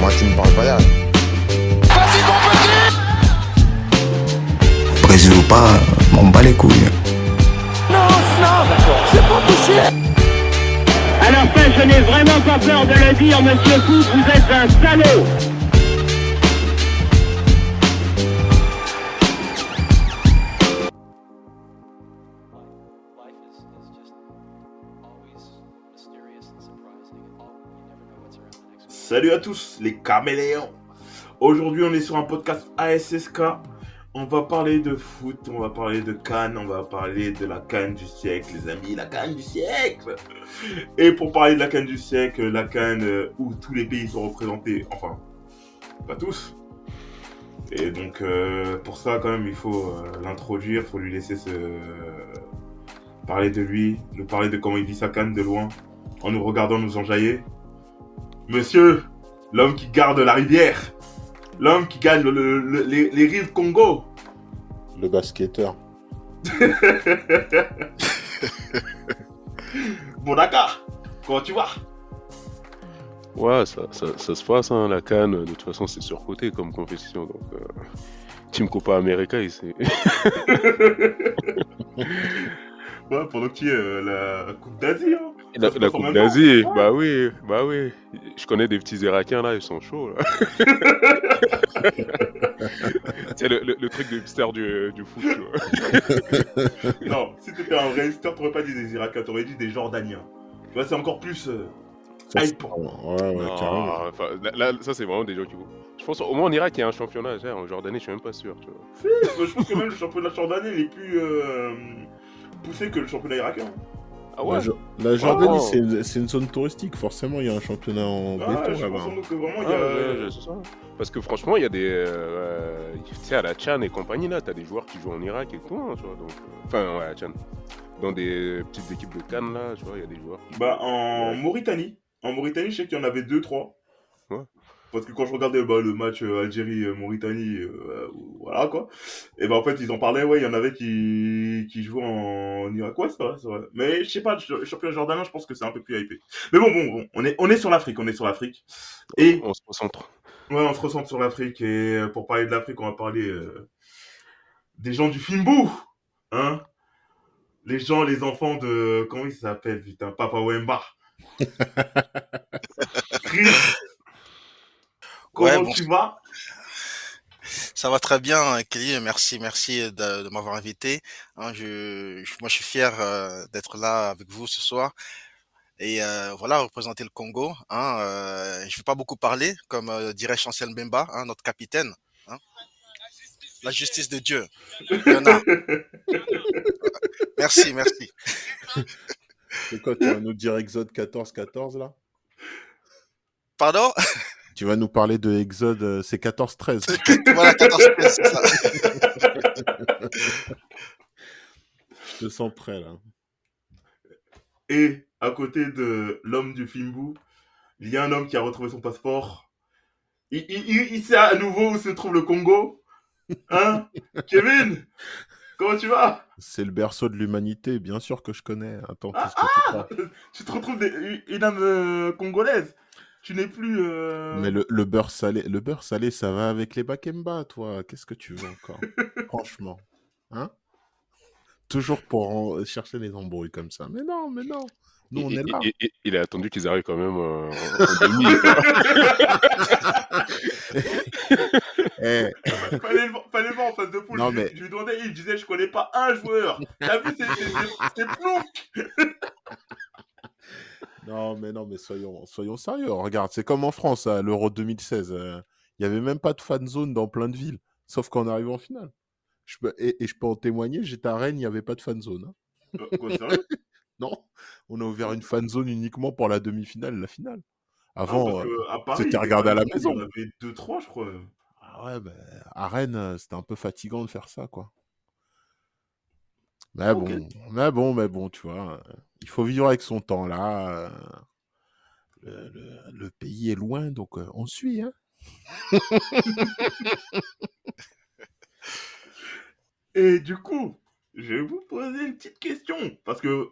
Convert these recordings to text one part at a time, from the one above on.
Moi, tu me parles pas là. Vas-y, mon petit Brésil ou pas, m'en bats les couilles. Non, non, c'est pas possible À la fin, je n'ai vraiment pas peur de le dire, monsieur Foot, vous êtes un salaud Salut à tous les caméléons Aujourd'hui on est sur un podcast ASSK. On va parler de foot, on va parler de Cannes, on va parler de la Cannes du siècle, les amis, la Cannes du siècle Et pour parler de la Cannes du siècle, la Cannes euh, où tous les pays sont représentés, enfin, pas tous. Et donc euh, pour ça quand même il faut euh, l'introduire, il faut lui laisser se parler de lui, nous parler de comment il vit sa Cannes de loin, en nous regardant nous enjailler. Monsieur, l'homme qui garde la rivière, l'homme qui gagne le- le- le- les, les rives Congo. Le basketteur. Bon Dakar, comment tu vas Ouais, ça, ça, ça se passe, hein, la canne, de toute façon, c'est surcoté comme compétition. Donc, euh, Team Copa América, il s'est- Ouais, pendant que tu es euh, la Coupe d'Asie. Hein. La, Coupe d'Asie, temps. bah oui, bah oui. Je connais des petits Irakiens là, ils sont chauds là. C'est le, le, le truc de hipster du, du foot, tu vois. Non, si t'étais un vrai hipster, t'aurais pas dit des Irakiens, t'aurais dit des Jordaniens. Tu vois, c'est encore plus euh, Ça, c'est- hype. Ouais, ouais, Non, carrément. enfin, là, là, ça c'est vraiment des gens qui vont. Je pense au moins en Irak il y a un championnat, genre, en Jordanie je suis même pas sûr. Tu vois. Si, je pense que même le championnat jordanien il est plus euh, poussé que le championnat irakien. Ah La, ouais la Jordanie, Oh. c'est une, c'est une zone touristique. Forcément, il y a un championnat en Ah, béton là-bas. Ah, a. Parce que franchement, il y a des. euh, tu sais, à la Tchan et compagnie, là, t'as des joueurs qui jouent en Irak et tout, hein, tu vois. Donc, enfin, ouais, à Tchan. Dans des petites équipes de Cannes, là, tu vois, il y a des joueurs. qui- Bah, en. Mauritanie. En Mauritanie, je sais qu'il y en avait deux, trois. Ouais. Parce que quand je regardais bah, le match euh, Algérie-Mauritanie, euh, voilà quoi. Et bah en fait, ils en parlaient, ouais, il y en avait qui, qui jouaient en Irak. Ouais, c'est vrai, c'est vrai. Mais je sais pas, le championnat jordanien, je pense que c'est un peu plus hypé. Mais bon, bon, bon, on est, on est sur l'Afrique, on est sur l'Afrique. Et On se concentre. Ouais, on se ressent sur l'Afrique et euh, pour parler de l'Afrique, on va parler euh, des gens du Fimbu, hein Les gens, les enfants de comment il s'appelle putain, Papa Wemba. Chris, comment Ouais, bon, tu vas? Ça va très bien, Kelly. Merci, merci de, de m'avoir invité. Hein, je, je- moi, je suis fier euh, d'être là avec vous ce soir. Et euh, voilà, représenter le Congo. Hein, euh, je vais pas beaucoup parler, comme euh, dirait Chancel Mbemba, hein, notre capitaine. Hein. La justice de Dieu. Il y en a. Merci, merci. C'est quoi, tu vas nous dire Exode 14-14 là? Pardon? Tu vas nous parler de Exode, euh, c'est 14-13. Voilà, 14 c'est ça. Je te sens prêt là. Et à côté de l'homme du Fimbu, il y a un homme qui a retrouvé son passeport. Il, il, il, il sait à nouveau où se trouve le Congo. Hein Kevin Comment tu vas? C'est le berceau de l'humanité, bien sûr que je connais. Attends, Ah, que tu te retrouves des- une âme euh, congolaise. Tu n'es plus. euh, Mais le, le beurre salé, le beurre salé, ça va avec les bakemba, toi. Qu'est-ce que tu veux encore? Franchement, hein? Toujours pour en- chercher les embrouilles comme ça. Mais non, mais non. Nous, on il, est là. il- il- il a attendu qu'ils arrivent quand même euh, en, en demi. Eh, fallait, le voir en face de poule. Non, mais- je lui demandais, il disait Je connais pas un joueur. T'as vu, c'est- non, mais non, mais soyons, soyons sérieux. Regarde, c'est comme en France, à l'Euro 2016. euh, Il y avait même pas de fan zone dans plein de villes, sauf qu'en arrivant en finale. Je peux, et, et je peux en témoigner, j'étais à Rennes, il n'y avait pas de fan zone. hein. Euh, Quoi, sérieux? Non, on a ouvert une fan zone uniquement pour la demi-finale, la finale. Ah, Avant, parce euh, c'était regardé à la maison. En avait 2-3, je crois. Ah ouais, bah, à Rennes, c'était un peu fatigant de faire ça, quoi. Mais bon, mais bon, mais bon, tu vois, il faut vivre avec son temps là. Le, le- le pays est loin, donc euh, on suit, hein. Et du coup, je vais vous poser une petite question. Parce que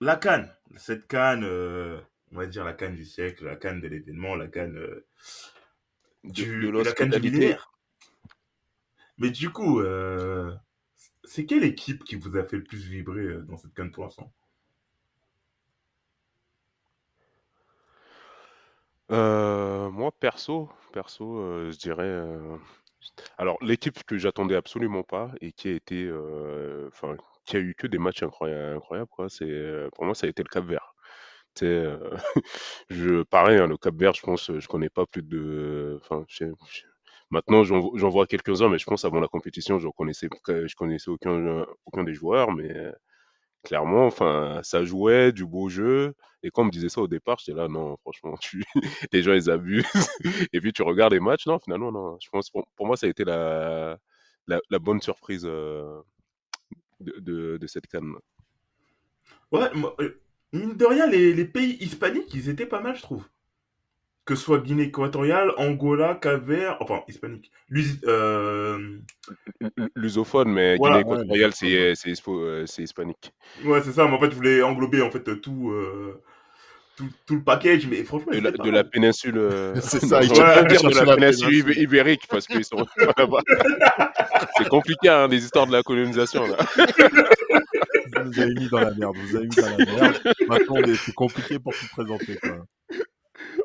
la canne, cette canne, euh, on va dire, la canne du siècle, la canne de l'événement, la canne euh, De, du, de la canne du l'hospitalité. millénaire. Mais du coup, euh, c'est quelle équipe qui vous a fait le plus vibrer euh, dans cette canne pour l'instant Euh, moi, perso, perso, euh, je dirais. Alors, l'équipe que j'attendais absolument pas et qui a été, qui a eu que des matchs incroyables, quoi. C'est, pour moi, ça a été le Cap-Vert. Je, pareil, hein, le Cap-Vert, je pense, je connais pas plus de, enfin, maintenant, j'en vois quelques-uns, mais je pense avant la compétition, je connaissais, connaissais aucun, des joueurs, mais euh, clairement, enfin, ça jouait, du beau jeu. Et quand on me disait ça au départ, j'étais là, non, franchement, tu... les gens, ils abusent. Et puis tu regardes les matchs, non, finalement, non. Je pense, pour, moi, ça a été la, bonne surprise euh, de, cette canne. Ouais, euh, mine de rien, les, les pays hispaniques, ils étaient pas mal, je trouve. Que ce soit Guinée équatoriale, Angola, Cap-Vert, enfin, hispanique. Lus- euh, Lusophone, mais Voilà, Guinée équatoriale, c'est c'est hispo- euh, c'est hispanique. Ouais, c'est ça, mais en fait, je voulais englober en fait tout, euh, tout, tout le package, mais franchement, De la, de péninsule. euh, C'est ça, dire de la la péninsule péninsule. ibé- ibérique parce qu'ils sont là-bas. C'est compliqué, hein, les histoires de la colonisation, là. Vous nous avez mis dans la merde, vous avez mis dans la merde. Maintenant, c'est compliqué pour tout présenter, quoi.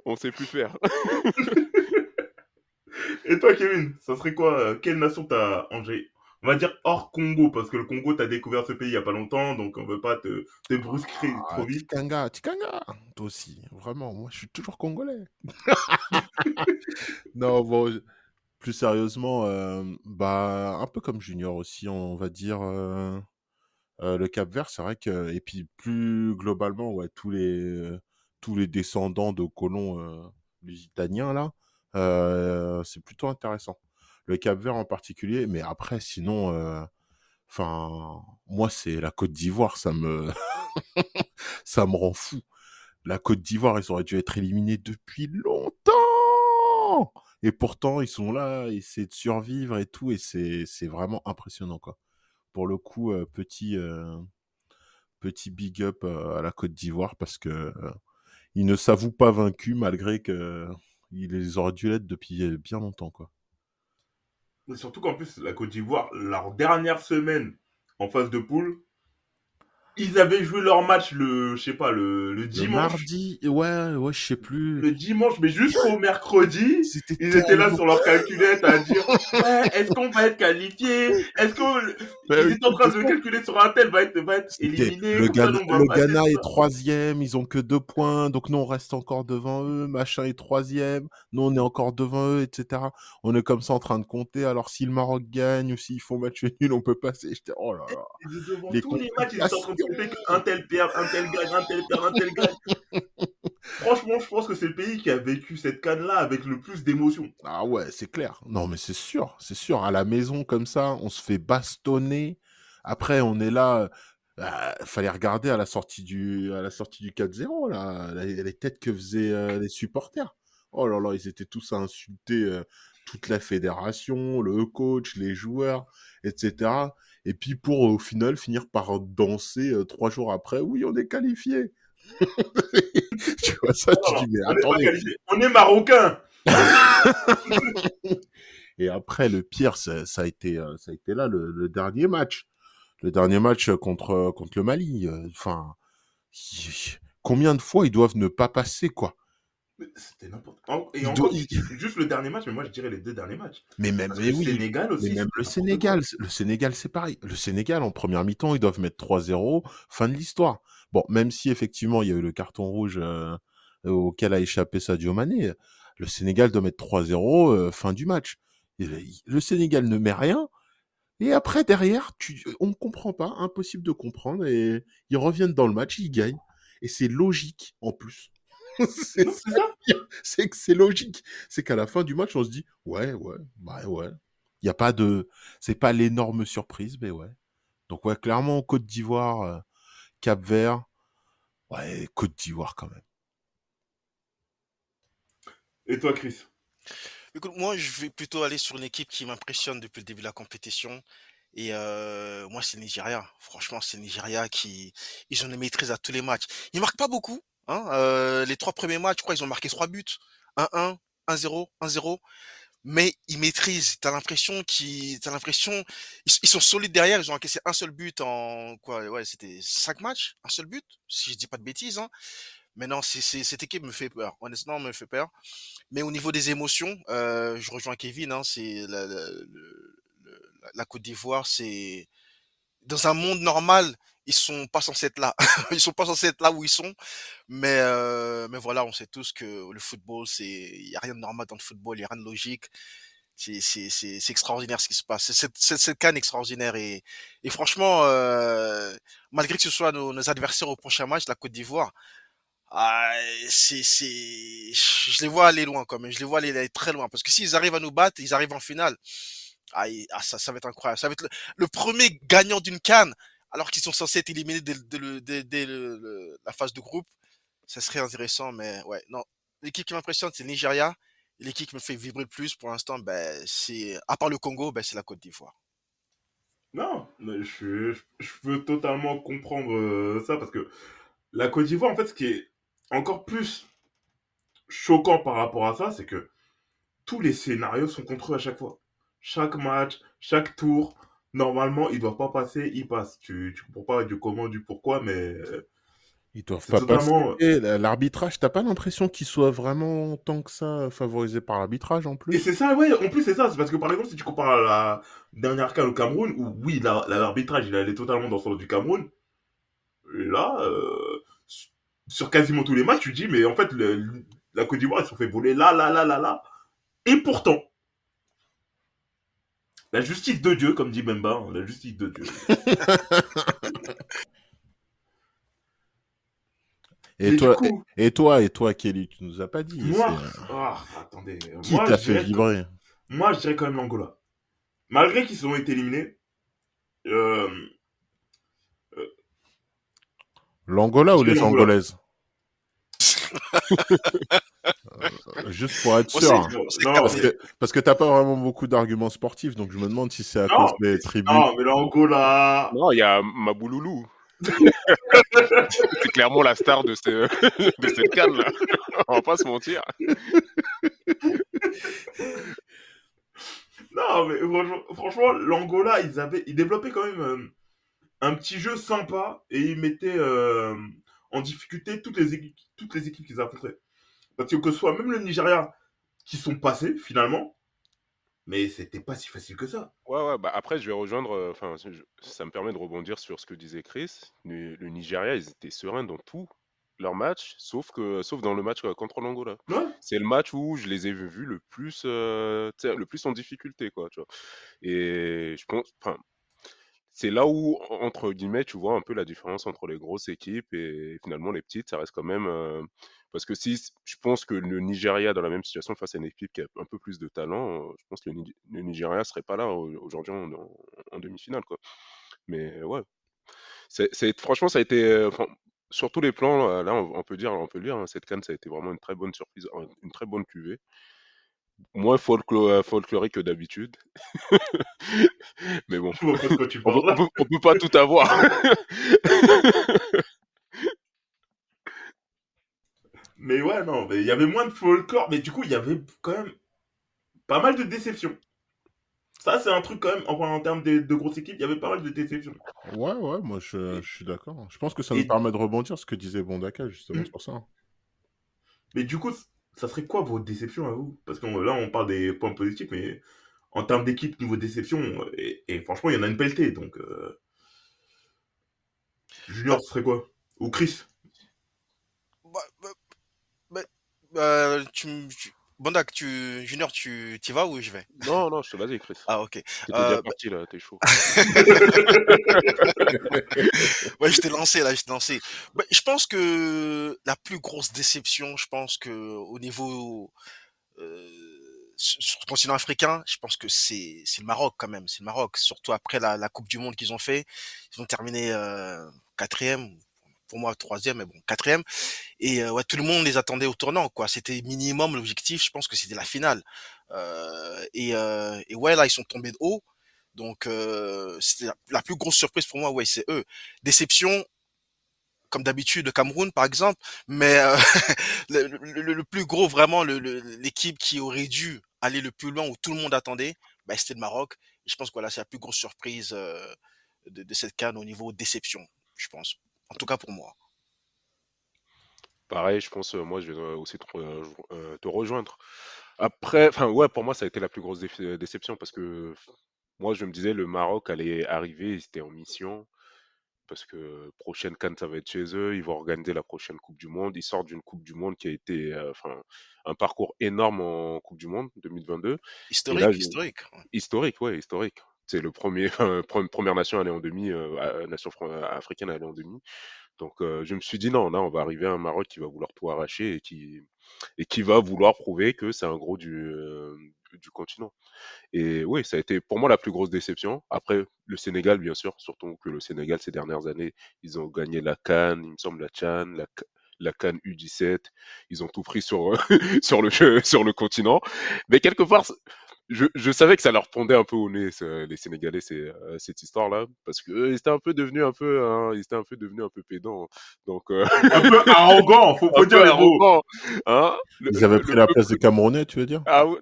On sait plus faire. Et toi, Kevin, ça serait quoi euh, Quelle nation t'as Angers? On va dire hors Congo, parce que le Congo, t'as découvert ce pays il y a pas longtemps, donc on veut pas te, te brusquer Ah, trop vite. Tikanga, Tikanga, toi aussi, vraiment, moi je suis toujours congolais. non, bon, plus sérieusement, euh, bah, un peu comme Junior aussi, on va dire, euh, euh, le Cap Vert, c'est vrai que, et puis plus globalement, ouais, tous les, euh, tous les descendants de colons euh, lusitaniens, là, euh, c'est plutôt intéressant. Le Cap Vert en particulier, mais après, sinon, euh, moi, c'est la Côte d'Ivoire, ça me, ça me rend fou. La Côte d'Ivoire, ils auraient dû être éliminés depuis longtemps. Et pourtant, ils sont là, ils essaient de survivre et tout, et c'est, vraiment impressionnant, quoi. Pour le coup, petit, big up à la Côte d'Ivoire parce que ils ne s'avouent pas vaincus malgré que ils les auraient dû l'être depuis euh, bien longtemps, quoi. Surtout qu'en plus, la Côte d'Ivoire, leur dernière semaine en phase de poule, ils avaient joué leur match le, je sais pas, le, le Le dimanche. mardi, ouais, ouais, je sais plus. Le dimanche, mais jusqu'au mercredi, ils étaient là sur leur calculette à dire ouais, est-ce qu'on va être qualifié? Est-ce qu'on. Bah Ils étaient en train de calculer sur un tel va être, va être éliminé. Le, ça, Ghana, le est troisième, ils ont que deux points, donc nous on reste encore devant eux, machin est troisième, nous on est encore devant eux, etc. On est comme ça en train de compter, alors si le Maroc gagne ou s'ils font match nul, on peut passer. J'étais, oh là là. Ils étaient devant Les tous les matchs, ils étaient en train de compter qu'un tel perd, un tel gagne, un tel perd, un tel gagne. Franchement, je pense que c'est le pays qui a vécu cette canne-là avec le plus d'émotion. Ah ouais, c'est clair. Non mais c'est sûr, c'est sûr. À la maison comme ça, on se fait bastonner. Après, on est là. euh, fallait regarder à la sortie du, à la sortie du 4-0, là, les, les têtes que faisaient euh, les supporters. Oh là là, ils étaient tous à insulter euh, toute la fédération, le coach, les joueurs, etc. Et puis pour au final finir par danser euh, trois jours après, oui, on est qualifié. tu vois ça, tu dis, mais on attendez. qualifié. On est marocain. Et après, le pire, ça, ça a été, euh, ça a été là le, le dernier match. Le dernier match contre, contre le Mali. euh, Enfin, combien de fois ils doivent ne pas passer, quoi? C'était n'importe quoi. Et encore, juste le dernier match, mais moi je dirais les deux derniers matchs. Mais même, mais oui. Sénégal aussi. Mais même c'était le Sénégal, c'est- le Sénégal, c'est pareil. Le Sénégal, en première mi-temps, ils doivent mettre 3-0, fin de l'histoire. Bon, même si effectivement, il y a eu le carton rouge euh, auquel a échappé Sadio Mané, le Sénégal doit mettre 3-0, euh, fin du match. Et le, le Sénégal ne met rien. Et après, derrière, tu, on ne comprend pas, impossible de comprendre. Et ils reviennent dans le match, ils gagnent. Et c'est logique, en plus. c'est que logique. C'est qu'à la fin du match, on se dit, ouais, ouais, bah ouais. Il n'y a pas de, c'est pas l'énorme surprise, mais ouais. Donc ouais, clairement, Côte d'Ivoire, euh, Cap Vert, ouais, Côte d'Ivoire quand même. Et toi, Chris? Écoute, moi, je vais plutôt aller sur une équipe qui m'impressionne depuis le début de la compétition. Et euh, moi, c'est le Nigeria. Franchement, c'est le Nigeria qui, ils ont une maîtrise à tous les matchs. Ils marquent pas beaucoup, Hein, euh, les trois premiers matchs, je crois, ils ont marqué trois buts. 1-1, 1-0, 1-0. Mais ils maîtrisent. T'as l'impression qu'ils, ils, sont solides derrière. Ils ont encaissé un seul but en quoi c'était cinq matchs, un seul but, si je dis pas de bêtises. Hein. Mais non, cette équipe me fait peur. Honnêtement, me fait peur. Mais au niveau des émotions, euh, je rejoins Kevin. Hein, c'est la Côte d'Ivoire, c'est dans un monde normal, ils sont pas censés être là. ils sont pas censés être là où ils sont. Mais euh, mais voilà, on sait tous que le football, c'est il y a rien de normal dans le football, il y a rien de logique. C'est c'est c'est extraordinaire ce qui se passe. C'est cette canne extraordinaire et et franchement, euh, malgré que ce soit nos, nos adversaires au prochain match, la Côte d'Ivoire. Ah, c'est, c'est, je les vois aller loin quand même. Je les vois aller, très loin parce que s'ils arrivent à nous battre, ils arrivent en finale. Ah, ah, ça, ça va être incroyable. Ça va être le, le premier gagnant d'une canne, alors qu'ils sont censés être éliminés dès, la phase de groupe. Ça serait intéressant, mais ouais, non. L'équipe qui m'impressionne, c'est Nigeria. L'équipe qui me fait vibrer plus pour l'instant, ben, c'est, à part le Congo, ben, c'est la Côte d'Ivoire. Non, je, je peux totalement comprendre euh, ça parce que la Côte d'Ivoire, en fait, ce qui est encore plus choquant par rapport à ça, c'est que tous les scénarios sont contre eux à chaque fois. Chaque match, chaque tour, normalement, ils doivent pas passer, ils passent. Tu, tu comprends pas du comment, du pourquoi, mais euh, Ils doivent pas totalement. passer. La- L'arbitrage, t'as pas l'impression qu'il soit vraiment tant que ça favorisé par l'arbitrage en Et plus c'est ça, ouais, en plus c'est ça, c'est parce que par exemple, si tu compares à la dernière cas au Cameroun, où oui, la- la- l'arbitrage, il allait totalement dans le sens du Cameroun, et là, euh, sur quasiment tous les matchs, tu te dis, mais en fait, le- la Côte d'Ivoire, ils se sont fait voler là, là, là, là, là. Et pourtant, la justice de Dieu, comme dit Bemba, hein, la justice de Dieu. Et Mais toi, coup, et toi, et toi, Kelly, tu nous as pas dit. moi, c'est- ah, attendez, Qui moi, t'a je fait vibrer moi, je dirais quand même l'Angola. Malgré qu'ils ont été éliminés, euh, L'Angola ou les. Angolaises? Euh, Juste pour être sûr. hein. non. Parce que, parce que t'as pas vraiment beaucoup d'arguments sportifs, donc je me demande si c'est à Non, cause des tribunes. non, mais l'Angola, Non, il y a Mabouloulou. c'est clairement la star de, ce- de cette canne là. On va pas se mentir. Non, mais franchement, franchement, l'Angola, ils avaient, ils développaient quand même euh, un petit jeu sympa et ils mettaient euh, en difficulté toutes les équipes, toutes les équipes qu'ils affrontaient. Parce que que ce soit même le Nigeria qui sont passés finalement, mais c'était pas si facile que ça. Ouais, ouais, bah après, je vais rejoindre. euh, Enfin, ça me permet de rebondir sur ce que disait Chris. Le, le Nigeria, ils étaient sereins dans tout leur match, sauf que, sauf dans le match euh, contre l'Angola. Ouais. C'est le match où je les ai vus le plus, euh, le plus en difficulté, quoi, tu vois. Et je pense, enfin, c'est là où, entre guillemets, tu vois un peu la différence entre les grosses équipes et finalement les petites, ça reste quand même. Euh, parce que si je pense que le Nigeria, dans la même situation face à une équipe qui a un peu plus de talent, euh, je pense que le, Ni- le Nigeria serait pas là au- aujourd'hui en, en- en demi-finale, quoi. Mais ouais, c'est, c'est- franchement, ça a été. euh, enfin, sur tous les plans, euh, là, on, on peut dire, on peut le dire, hein, cette canne, ça a été vraiment une très bonne surprise, un- une très bonne cuvée. Moins folklo- euh, folklorique que d'habitude. Mais bon, on peut- on peut pas tout avoir. Mais ouais, non, mais il y avait moins de folklore, mais du coup, il y avait quand même pas mal de déceptions. Ça, c'est un truc quand même, enfin, en termes de, de grosses équipes, il y avait pas mal de déceptions. Ouais, ouais, moi je, je suis d'accord. Je pense que ça Et- nous permet de rebondir ce que disait Bondaka justement Mm. sur ça. Mais du coup, ça serait quoi vos déceptions à vous? Parce que là, on parle des points positifs, mais en termes d'équipe, niveau déception, et, et franchement, il y en a une pelletée. Donc, euh... Junior, ce serait quoi? Ou Chris Bah, bah, bah, euh, tu, tu- tu, Junior, tu y vas ou je vais? Non, non, je te vas-y, Chris. Ah, ok. T'étais Euh, bah- parti là, t'es chaud. Ouais, je t'ai lancé là, je t'ai lancé. Bah, je pense que la plus grosse déception, je pense que au niveau euh, sur le continent africain, je pense que c'est c'est le Maroc quand même, c'est le Maroc. Surtout après la, la Coupe du Monde qu'ils ont fait, ils ont terminé euh, quatrième, pour moi troisième, mais bon quatrième. Et euh, ouais, tout le monde les attendait au tournant, quoi. C'était minimum l'objectif. Je pense que c'était la finale. Euh, et, euh, et ouais, là ils sont tombés de haut. Donc euh, c'était la, plus grosse surprise pour moi. Ouais, c'est eux. Déception. comme d'habitude le Cameroun par exemple, mais euh, le, le- plus gros vraiment l'équipe qui aurait dû aller le plus loin où tout le monde attendait, bah, c'était le Maroc. Je pense que voilà, c'est la plus grosse surprise de, de cette CAN au niveau déception, je pense. En tout cas pour moi. Pareil, je pense, euh, moi, je vais euh, aussi te, euh, te rejoindre. Après, enfin, ouais, pour moi, ça a été la plus grosse dé- déception parce que moi, je me disais, le Maroc allait arriver, ils étaient en mission parce que prochaine CAN, ça va être chez eux, ils vont organiser la prochaine Coupe du Monde. Ils sortent d'une Coupe du Monde qui a été, euh, enfin, un parcours énorme en Coupe du Monde 2022. Et Historique, là, historique. Historique, ouais, historique. C'est le premier, pre- première nation à aller en demi, euh, à- nation africaine à aller en demi. Donc, euh, je me suis dit non, là, on va arriver à un Maroc qui va vouloir tout arracher et qui, va vouloir prouver que c'est un gros du, euh, continent. Et oui, ça a été pour moi la plus grosse déception. Après, le Sénégal, bien sûr, surtout que le Sénégal, ces dernières années, ils ont gagné la CAN, il me semble, la Chan, la, Ca- la CAN U17. Ils ont tout pris sur, sur le continent. Mais quelque part, je, je savais que ça leur pondait un peu au nez, ce- les Sénégalais, c'est, euh, cette histoire-là, parce que euh, ils étaient un peu devenus un peu, hein, ils étaient un peu devenus un peu pédants. Donc, euh, Un peu arrogant, faut, faut un dire arrogants, hein. Le- Ils avaient le- pris le la place des Camerounais, tu veux dire? Ah ouais,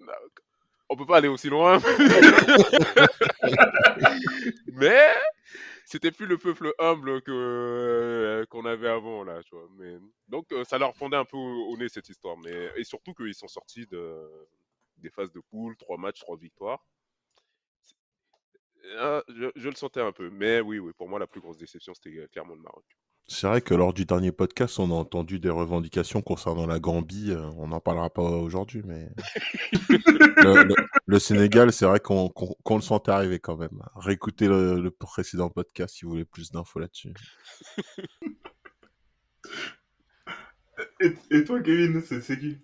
on peut pas aller aussi loin. Mais c'était plus le peuple humble que euh, qu'on avait avant là, tu vois. Mais donc euh, ça leur fondait un peu au, au nez cette histoire. Mais et surtout qu'ils sont sortis de des phases de poule, trois matchs, trois victoires. Ah, je, je le sentais un peu. Mais oui, oui, pour moi la plus grosse déception c'était euh, clairement le Maroc. C'est vrai que lors du dernier podcast, on a entendu des revendications concernant la Gambie. euh, On n'en parlera pas aujourd'hui, mais le, le- le Sénégal, c'est vrai qu'on le sentait arriver quand même. Réécoutez le, le précédent podcast si vous voulez plus d'infos là-dessus. Et, et toi, Kevin, c'est qui?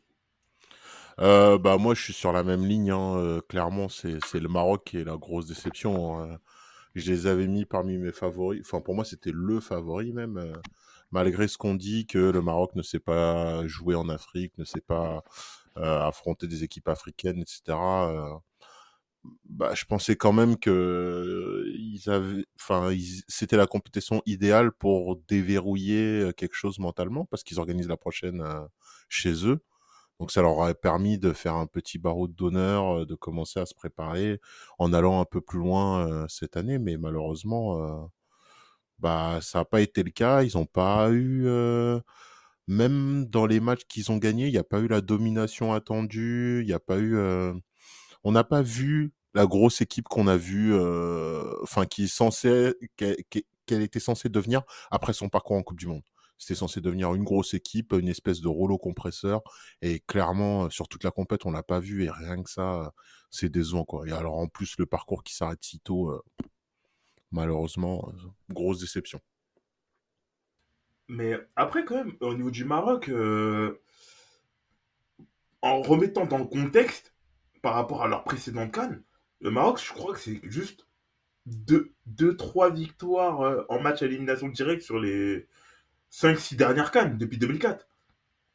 Euh, bah moi, je suis sur la même ligne. hein, euh, clairement, c'est le Maroc qui est la grosse déception. hein. Je les avais mis parmi mes favoris. Enfin, pour moi, c'était le favori même. euh, malgré ce qu'on dit que le Maroc ne sait pas jouer en Afrique, ne sait pas euh, affronter des équipes africaines, etc. euh, bah, je pensais quand même que ils avaient, enfin, c'était la compétition idéale pour déverrouiller quelque chose mentalement parce qu'ils organisent la prochaine chez eux. Donc ça leur aurait permis de faire un petit barreau d'honneur, de commencer à se préparer en allant un peu plus loin cette année, mais malheureusement, bah ça n'a pas été le cas. Ils n'ont pas eu, même dans les matchs qu'ils ont gagnés, il n'y a pas eu la domination attendue, il a pas eu, on n'a pas vu la grosse équipe qu'on a vue, enfin qui censée, qu'elle était censée devenir après son parcours en Coupe du Monde. C'était censé devenir une grosse équipe, une espèce de rouleau compresseur. Et clairement, euh, sur toute la compète, on l'a pas vu. Et rien que ça, euh, c'est décevant, quoi. Et alors, en plus, le parcours qui s'arrête si tôt, euh, malheureusement, grosse déception. Mais après, quand même, au niveau du Maroc, en remettant dans le contexte, par rapport à leur précédente canne, le Maroc, je crois que c'est juste 2-3 victoires en match à élimination directe sur les 5-6 dernières cannes depuis 2004.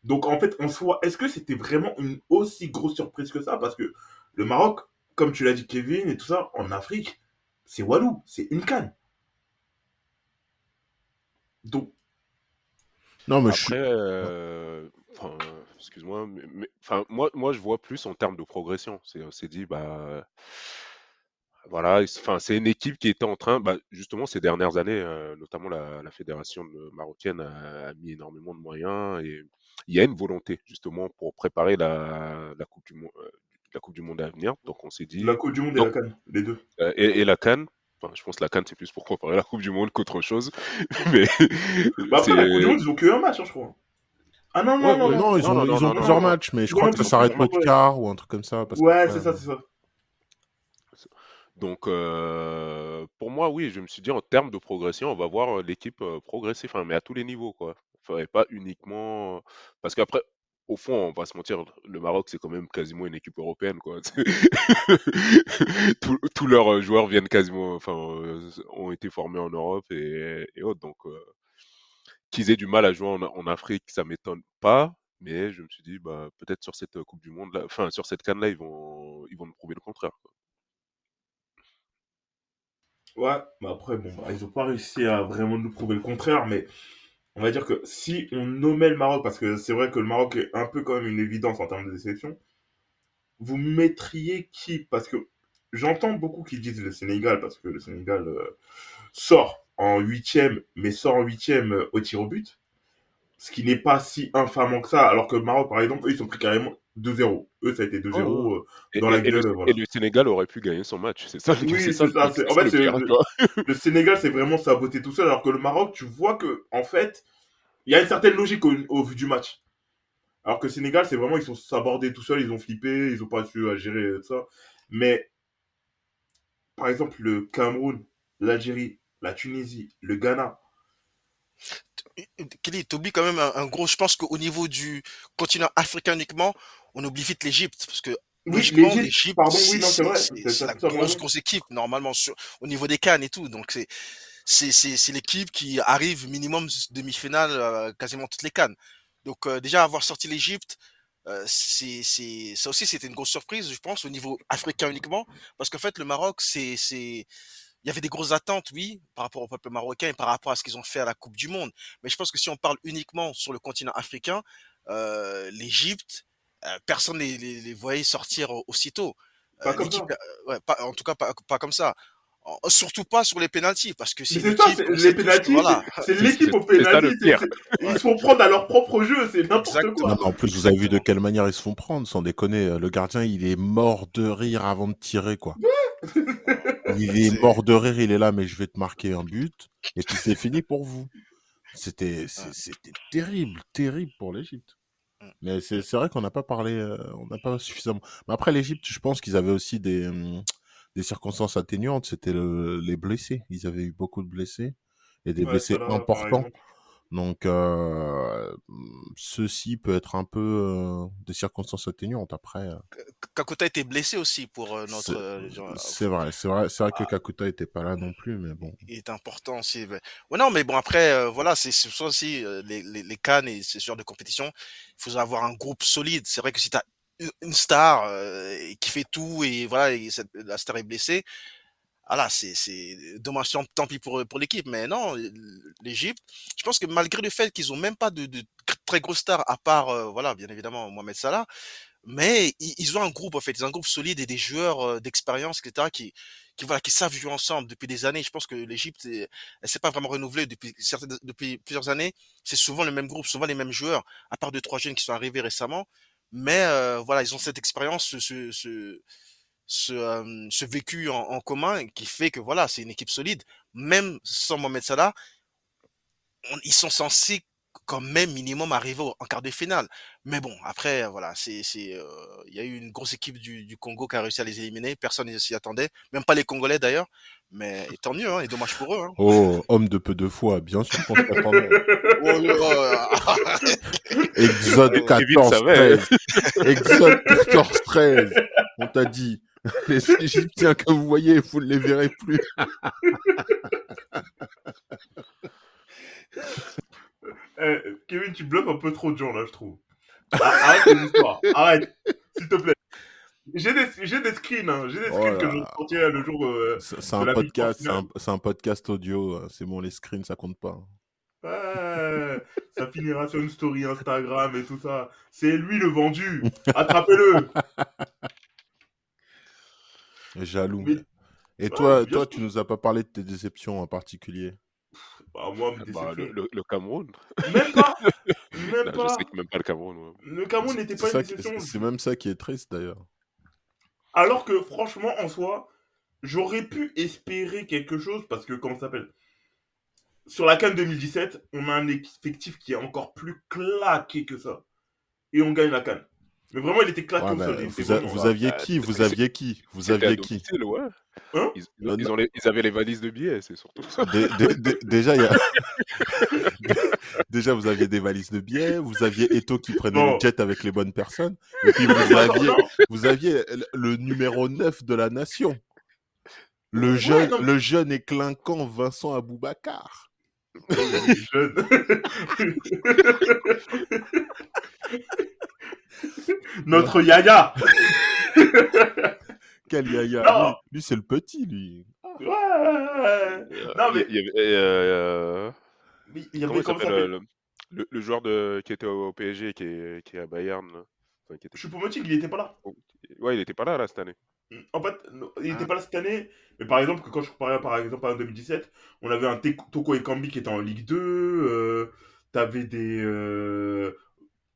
Donc en fait, en soi, est-ce que c'était vraiment une aussi grosse surprise que ça? Parce que le Maroc, comme tu l'as dit Kevin et tout ça, en Afrique, c'est Walou, c'est une canne. Donc, Non, mais je suis- Après, euh, enfin, excuse-moi, mais, mais- enfin, moi, moi, je vois plus en termes de progression. C'est, on s'est dit, bah, voilà, enfin, c'est une équipe qui était en train, bah, justement, ces dernières années, euh, notamment la, la fédération de- marocaine a, a mis énormément de moyens et il y a une volonté, justement, pour préparer la, la Coupe du Monde, la Coupe du Monde à venir. Donc, on s'est dit, la Coupe du Monde et la canne, les deux. euh, et, et la CAN. Enfin, je pense que la CAN, c'est plus pour préparer la Coupe du Monde qu'autre chose. Mais Bah après, la Coupe du Monde, ils ont que un match, hein, je crois. Ah non, non, Ouais, non, non. non, ils ont, non, ils non, ont non, plusieurs non. matchs, mais je crois que ça s'arrête au quart ou un truc comme ça. Parce Ouais, que, c'est ça, c'est ça. Donc, pour moi, oui, je me suis dit, en termes de progression, on va voir l'équipe progresser, enfin, mais à tous les niveaux, quoi. Enfin, et pas uniquement... Parce qu'après, au fond, on va se mentir, le Maroc, c'est quand même quasiment une équipe européenne, quoi. Tous leurs joueurs viennent quasiment, enfin, ont été formés en Europe et, autres, donc qu'ils aient du mal à jouer en, Afrique, ça m'étonne pas, mais je me suis dit, bah, peut-être sur cette Coupe du Monde, enfin, sur cette canne-là, ils vont, ils vont nous prouver le contraire. Ouais, mais après, bon, bah, ils ont pas réussi à vraiment nous prouver le contraire, mais on va dire que si on nommait le Maroc, parce que c'est vrai que le Maroc est un peu quand même une évidence en termes de déception, vous mettriez qui? Parce que j'entends beaucoup qui disent le Sénégal, parce que le Sénégal euh, sort en huitième, mais sort en huitième euh, au tir au but, ce qui n'est pas si infamant que ça, alors que le Maroc, par exemple, eux, ils sont pris carrément 2-0. Eux, ça a été 2-0 euh, Et, dans la et gueule. le, voilà. et le Sénégal aurait pu gagner son match. C'est ça, Oui, c'est ça, en fait, le pire, Sénégal, c'est vraiment saboté tout seul, alors que le Maroc, tu vois que, en fait, il y a une certaine logique au, au vu du match. Alors que le Sénégal, c'est vraiment, ils sont sabordés tout seuls, ils ont flippé, ils ont pas su à gérer euh, ça. Mais, par exemple, le Cameroun, l'Algérie, la Tunisie, le Ghana, Kelly, t'oublies quand même un, un gros. Je pense qu'au niveau du continent africain uniquement, on oublie vite l'Égypte parce que oui, l'Égypte, pardon, c'est oui, non, c'est vrai, c'est- la grosse grosse équipe normalement sur, au niveau des cannes et tout. Donc c'est c'est l'équipe qui arrive minimum demi-finale euh, quasiment toutes les cannes. Donc euh, déjà avoir sorti l'Égypte, euh, c'est c'est ça aussi c'était une grosse surprise, je pense, au niveau africain uniquement, parce qu'en fait le Maroc c'est c'est il y avait des grosses attentes, oui, par rapport au peuple marocain et par rapport à ce qu'ils ont fait à la Coupe du Monde. Mais je pense que si on parle uniquement sur le continent africain, euh, l'Égypte, personne ne les, les, les voyait sortir au- aussitôt. Pas Euh, comme l'équipe, ça. euh, ouais, pas, en tout cas pas, pas comme ça. Surtout pas sur les pénalties, parce que c'est ça, les pénalties, voilà. c'est- l'équipe au C'est- c'est ça le pénalty. c'est- pire. c'est- Ils se font prendre à leur propre jeu, c'est n'importe. Non, quoi. mais en plus, vous avez vu de quelle manière ils se font prendre, sans déconner. Le gardien, il est mort de rire avant de tirer, quoi. Il est mort de rire, il est là, mais je vais te marquer un but, et puis c'est fini pour vous. C'était terrible, terrible pour l'Égypte. Mais c'est vrai qu'on n'a pas parlé, euh, on n'a pas suffisamment. Mais après l'Égypte, je pense qu'ils avaient aussi des, hum, des circonstances atténuantes. C'était le- les blessés. Ils avaient eu beaucoup de blessés et des Ouais, blessés là, importants. Donc, euh, ceci peut être un peu euh, des circonstances atténuantes. Après, euh, Kakuta était blessé aussi pour euh, notre. euh, c'est vrai, c'est vrai, c'est vrai que Kakuta était pas là non plus, mais bon. il est important aussi. Ouais, non, mais bon, après, euh, voilà, c'est ça aussi, euh, les, les, les cannes et ce genre de compétition, il faut avoir un groupe solide. C'est vrai que si tu as une star euh, qui fait tout et voilà, et la star est blessée, voilà, c'est c'est dommage, tant, pis pour, pour l'équipe. Mais non, l'Égypte, je pense que malgré le fait qu'ils ont même pas de, de très grosses stars, à part, euh, voilà, bien évidemment, Mohamed Salah, mais ils, ont un groupe, en fait, ils ont un groupe solide et des joueurs euh, d'expérience, etc., qui, qui, voilà, qui savent jouer ensemble depuis des années. Je pense que l'Égypte, est- elle s'est pas vraiment renouvelée depuis, certaines, depuis plusieurs années. C'est souvent le même groupe, souvent les mêmes joueurs, à part deux, trois jeunes qui sont arrivés récemment. Mais euh, voilà, ils ont cette expérience, ce, ce, ce, ce, euh, ce vécu en, en commun qui fait que voilà, c'est une équipe solide. Même sans Mohamed Salah, on- ils sont censés quand même minimum arriver au- en quart de finale. Mais bon, après, voilà, c'est, c'est, euh, il y a eu une grosse équipe du, du Congo qui a réussi à les éliminer. Personne ne s'y attendait, même pas les Congolais d'ailleurs. Mais et tant mieux, hein, et dommage pour eux. Hein. Oh, homme de peu de foi, bien sûr qu'on s'attendait. Oh. Exode Et Kevin savait. 14-13. Exode 14-13. On t'a dit. Les Égyptiens que vous voyez, vous ne les verrez plus. Eh, Kevin, tu bluffes un peu trop de gens là, je trouve. Ah, Arrête tes histoires. Arrête, s'il te plaît. J'ai des, j'ai des screens, hein. j'ai des Oh screens là que je sortirai le jour. euh, C'est un podcast, c'est un, un podcast audio. euh, C'est bon, les screens, ça compte pas. Ouais, ça finira sur une story Instagram et tout ça. C'est lui le vendu. Attrapez-le. Jaloux. Mais- Et Ouais, toi, toi, tu nous as pas parlé de tes déceptions en particulier. Bah, moi, me Bah, le, le, le Cameroun. Même pas. Même Là, je pas. sais que même pas le Cameroun. ouais. Le Cameroun n'était pas une déception. c'est même ça qui est triste d'ailleurs. Alors que franchement, en soi, j'aurais pu espérer quelque chose parce que, comment ça s'appelle? Sur la CAN 2017, on a un effectif qui est encore plus claqué que ça. Et on gagne la CAN. Mais vraiment, il était claqué Ouais, au sol. vous, a- vraiment- vous aviez qui? Vous aviez qui? Vous aviez qui? ouais. Hein? Ils, ils non. ont les- ils avaient les valises de billets, c'est surtout ça. Dé- dé- dé- Déjà, il y a... Déjà, vous aviez des valises de billets, vous aviez Eto qui prenait le jet avec les bonnes personnes, et puis vous aviez, vous aviez le- numéro 9 de la nation. Le jeune, non, mais- le jeune et clinquant Vincent Aboubacar. Notre Yaya. Quel yaya Non. Lui, lui, c'est le petit, lui. Ouais. Euh, Non, mais- il y avait, euh, Mais il y Comment avait il comme ça. s'appelle mais- le, le, le joueur de, qui était au PSG qui est, qui est à Bayern là. Enfin, qui était... Choupo-Moting, il était pas là. Ouais, il était pas là, là cette année. En fait, il était Ah. pas là cette année, mais par exemple, quand je comparais par exemple à 2017, on avait un Toko Ekambi qui était en Ligue 2, euh, t'avais des euh,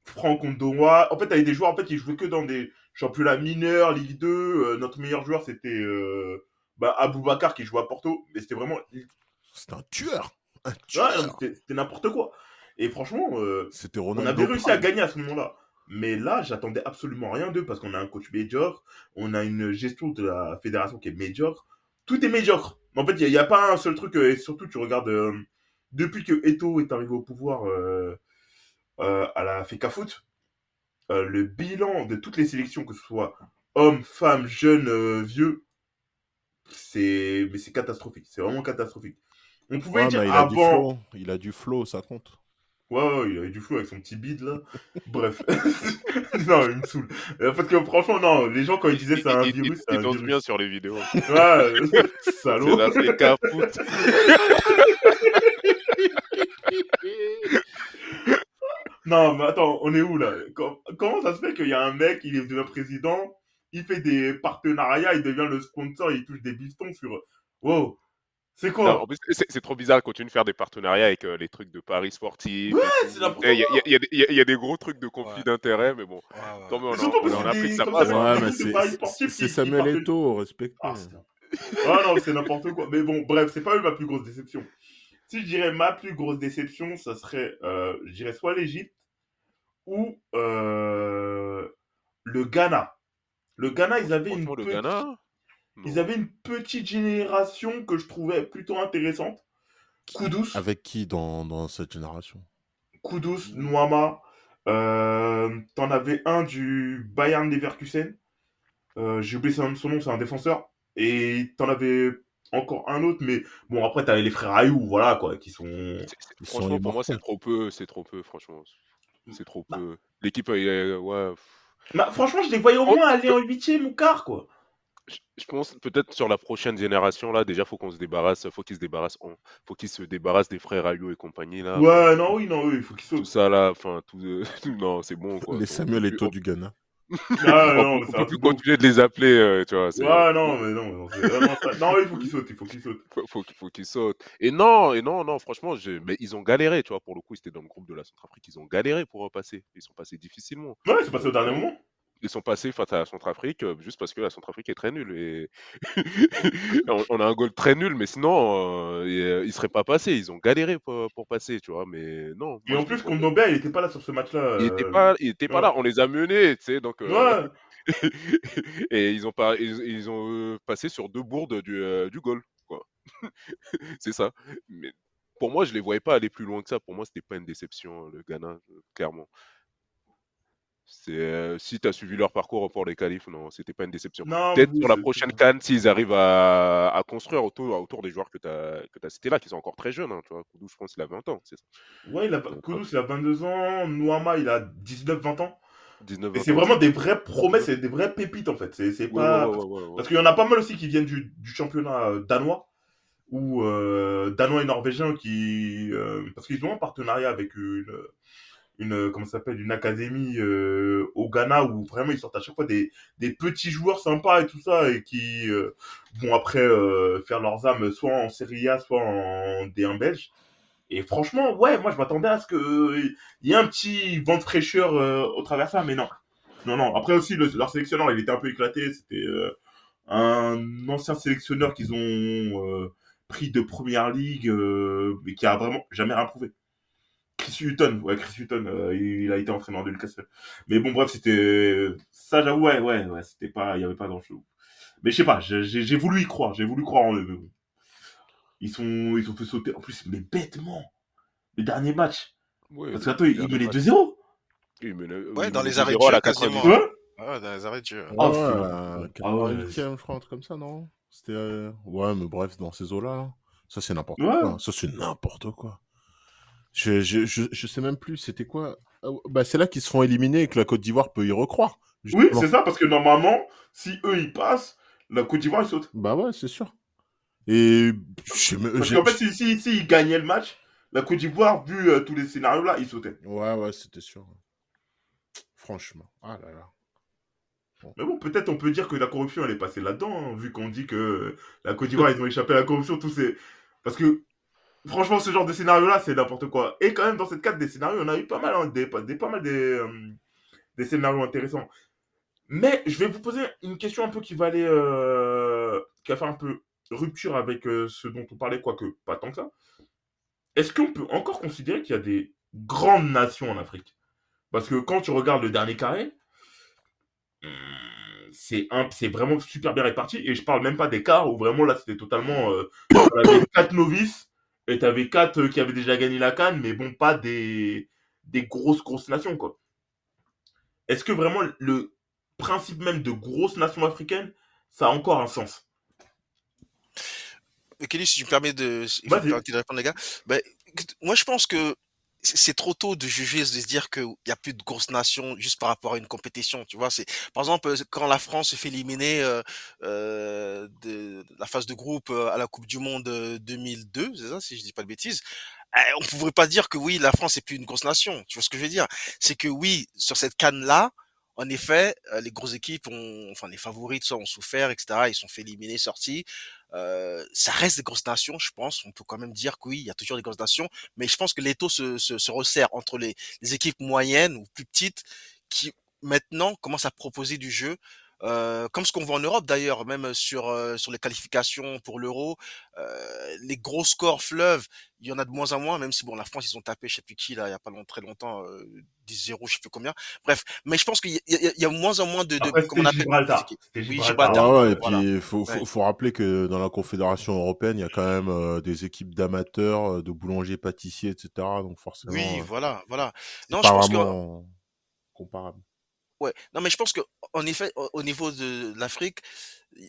Franck Ondoa. En fait, t'avais des joueurs en fait, qui jouaient que dans des championnats mineurs, Ligue 2. Euh, notre meilleur joueur, c'était euh, bah, Aboubacar qui jouait à Porto, mais c'était vraiment. C'est un tueur. Un tueur. c'était c'était n'importe quoi. Et franchement, C'était on avait réussi à gagner à ce moment-là. Mais là, j'attendais absolument rien d'eux parce qu'on a un coach médiocre, on a une gestion de la fédération qui est médiocre. Tout est médiocre. En fait, il n'y a, pas un seul truc. euh, Et surtout, tu regardes, euh, depuis que Eto est arrivé au pouvoir euh, euh, à la FECA Foot, le bilan de toutes les sélections, que ce soit hommes, femmes, jeunes, vieux, c'est mais c'est catastrophique. C'est vraiment catastrophique. On pouvait Ouais, dire il a du avant. flow. Il a du flow, ça compte. Ouais, ouais, il avait du flou avec son petit bide là. Bref. non, il me saoule. Euh, Parce que franchement, non, les gens quand ils disaient c'est un virus, il c'est un danse virus. bien sur les vidéos. Ouais, salaud. C'est la FK foot. Non, mais attends, on est où là? Com- Comment ça se fait qu'il y a un mec, il est devenu président, il fait des partenariats, il devient le sponsor, il touche des bifetons sur. Wow, c'est Non, quoi en plus, c'est c'est trop bizarre, continue de faire des partenariats avec euh, les trucs de paris sportifs. Ouais, c'est n'importe Eh, Il y, a- il y a- y a des- il y a- il y a des gros trucs de conflit Ouais. d'intérêts, mais bon, Ouais, ouais, tant mieux, ouais. on, Mais surtout en- on parce est en que ça passe. Ouais, c'est- Samuel Eto'o, respecté. Ah, ah non, c'est n'importe quoi. Mais bon, bref, c'est pas eux ma plus grosse déception. Si je dirais ma plus grosse déception, ça serait, euh, je dirais soit l'Égypte ou euh, le Ghana. Le Ghana, ils avaient une le petite- Ils avaient une petite génération que je trouvais plutôt intéressante. Koudous, Avec qui dans, dans cette génération? Koudous, Nouama. Euh, T'en avais un du Bayern Leverkusen. Euh, J'ai oublié son, son nom, c'est un défenseur. Et t'en avais encore un autre, mais bon, après, t'avais les frères Ayou, voilà, quoi, qui sont. Franchement, pour moi, c'est trop peu, c'est trop peu, franchement. C'est trop Bah. peu. L'équipe, euh, ouais. Bah, franchement, je les voyais au Oh. moins aller en huitième ou quart, quoi. Je je pense peut-être sur la prochaine génération là, déjà faut qu'on se débarrasse, faut qu'ils se débarrassent, on- faut qu'ils se débarrassent des frères Ayou et compagnie là. Ouais, non, oui, non, oui, il faut qu'ils tout sautent. ça là, enfin tout, euh, non, c'est bon quoi. Les Samuel plus- Eto'o du Ghana. Ah, on, non, on c'est peut plus continuer de les appeler, euh, tu vois. Ouais, non, mais non, non, c'est vraiment ça. Non, il faut qu'ils sautent, il faut qu'ils sautent. faut, faut, qu'il- faut qu'ils sautent. Et non, et non, non, franchement, j'ai- mais ils ont galéré, tu vois. Pour le coup, c'était dans le groupe de la Centrafrique, ils ont galéré pour repasser. Ils sont passés difficilement. Ouais, c'est passé au dernier moment. Ils sont passés face à la Centrafrique euh, juste parce que la Centrafrique est très nulle. Et on, on a un goal très nul, mais sinon, euh, et, euh, ils seraient pas passés. Ils ont galéré pour, pour passer, tu vois. Mais non. Et en plus, Nobel, il était pas là sur ce match-là. il était euh, pas, il était pas ouais. là. On les a menés, tu sais. Donc. Ouais, et ils ont pas, ils, ils ont passé sur deux bourdes du, du goal, quoi. c'est ça. Mais pour moi, je les voyais pas aller plus loin que ça. Pour moi, c'était pas une déception, le Ghana, clairement. C'est euh, si tu as suivi leur parcours pour les qualifs, non, c'était pas une déception. non, Peut-être oui, sur la prochaine Cannes, s'ils arrivent à, à construire autour, autour des joueurs que tu as, que as cités là, qui sont encore très jeunes, hein, tu vois. Koudou, je pense qu'il a 20 ans, c'est ça. Ouais, il a... Donc, Kudus, il a 22 ans, Nouama, il a 19-20 ans. 19 Et 20 c'est vraiment des vraies promesses et des vraies pépites, en fait. C'est pas... ouais, ouais, ouais, ouais. Parce qu'il y en a pas mal aussi qui viennent du, du championnat euh, danois, ou euh, danois et norvégiens qui... euh, parce qu'ils ont un partenariat avec une... une comment ça s'appelle une académie euh, au Ghana où vraiment ils sortent à chaque fois des, des petits joueurs sympas et tout ça et qui euh, vont après euh, faire leurs âmes soit en Serie A soit en D1 belge. Et franchement ouais moi je m'attendais à ce que euh, il y ait un petit vent de fraîcheur euh, au travers ça mais non. Non non. Après aussi le- leur sélectionneur il était un peu éclaté. C'était euh, un ancien sélectionneur qu'ils ont euh, pris de première ligue euh, mais qui a vraiment jamais rien prouvé Chris Hutton, ouais, Chris Hutton, euh, il, il a été entraîneur de Newcastle. Mais bon, bref, c'était. Ça, j'avoue, ouais, ouais, ouais, c'était pas. Il y avait pas grand-chose. Mais je sais pas, j'ai voulu y croire, j'ai voulu croire en eux. mais bon. Ils sont, ils ont fait sauter, en plus, mais bêtement, le dernier match. Ouais, Parce qu'attends, ils menaient match. 2-0. Il menait- Ouais, dans les arrêts de 2-0 à la jeu. 90. Ouais. Dans les arrêts de jeu. Ah, ouais, euh, Ah ouais, 88e, je crois, un truc comme ça, non? C'était. euh, Ouais, mais bref, dans ces eaux-là, là, ça c'est n'importe Ouais. quoi. Ça c'est n'importe quoi. Je, je, je, je sais même plus, c'était quoi Ah, Bah, c'est là qu'ils se font éliminer et que la Côte d'Ivoire peut y recroire. Oui, c'est ça, parce que normalement, si eux ils passent, la Côte d'Ivoire ils sautent. Bah ouais, c'est sûr. Et je même- Parce qu'en fait, si, si, si ils gagnaient le match, la Côte d'Ivoire, vu euh, tous les scénarios là, ils sautaient. Ouais, ouais, c'était sûr. Franchement. Ah là là. Mais bon, peut-être on peut dire que la corruption elle est passée là-dedans, hein, vu qu'on dit que la Côte d'Ivoire ils ont échappé à la corruption, tous ces. Parce que franchement, ce genre de scénario là, c'est n'importe quoi. Et quand même, dans cette carte des scénarios, on a eu pas mal, hein, des, pas mal des, euh, des scénarios intéressants. Mais je vais vous poser une question un peu qui va aller. euh, qui va faire un peu rupture avec euh, ce dont on parlait, quoique pas tant que ça. Est-ce qu'on peut encore considérer qu'il y a des grandes nations en Afrique? Parce que quand tu regardes le dernier carré, hum, c'est vraiment super bien réparti. Et je parle même pas des quarts où vraiment là c'était totalement. Euh, quatre novices et t'avais quatre euh, qui avaient déjà gagné la canne, mais bon, pas des, des grosses, grosses nations quoi. Est-ce que vraiment le principe même de grosses nations africaines, ça a encore un sens? Mais Kelly, si tu me permets de, si me permettez de répondre, les gars, écoute, moi je pense que c'est trop tôt de juger, de se dire qu'il n'y a plus de grosses nations juste par rapport à une compétition, tu vois? C'est, par exemple, euh, quand la France se fait éliminer euh, euh, de, la phase de groupe euh, à la Coupe du Monde euh, 2002, c'est ça, si je dis pas de bêtises, euh, on ne pourrait pas dire que oui, la France est plus une grosse nation. Tu vois ce que je veux dire? C'est que oui, sur cette canne-là, en effet, euh, les grosses équipes ont, enfin les ça, ont souffert, etc. Ils sont fait éliminer, sortis. Euh, ça reste des grosses nations, je pense. On peut quand même dire que oui, il y a toujours des grosses nations, mais je pense que l'étau se, se, se resserre entre les, les équipes moyennes ou plus petites qui maintenant commencent à proposer du jeu. Euh, comme ce qu'on voit en Europe d'ailleurs, même sur euh, sur les qualifications pour l'Euro, euh, les gros scores fleuves, il y en a de moins en moins. Même si bon, la France ils ont tapé, je sais plus qui là, il y a pas long, très longtemps, euh, 10-0, je sais plus combien. Bref, mais je pense qu'il y, a- il y a- il y a moins en moins de, de Après, comment on appelle Gibraltar. Oui, Gibraltar. Gibraltar. Ah ouais, et voilà. puis il faut, faut, Ouais. faut rappeler que dans la Confédération européenne, il y a quand même euh, des équipes d'amateurs, de boulangers, pâtissiers, etc. Donc forcément, Oui, voilà, voilà. Non, je pense que comparable. Ouais, non, mais je pense que en effet, au, au niveau de l'Afrique,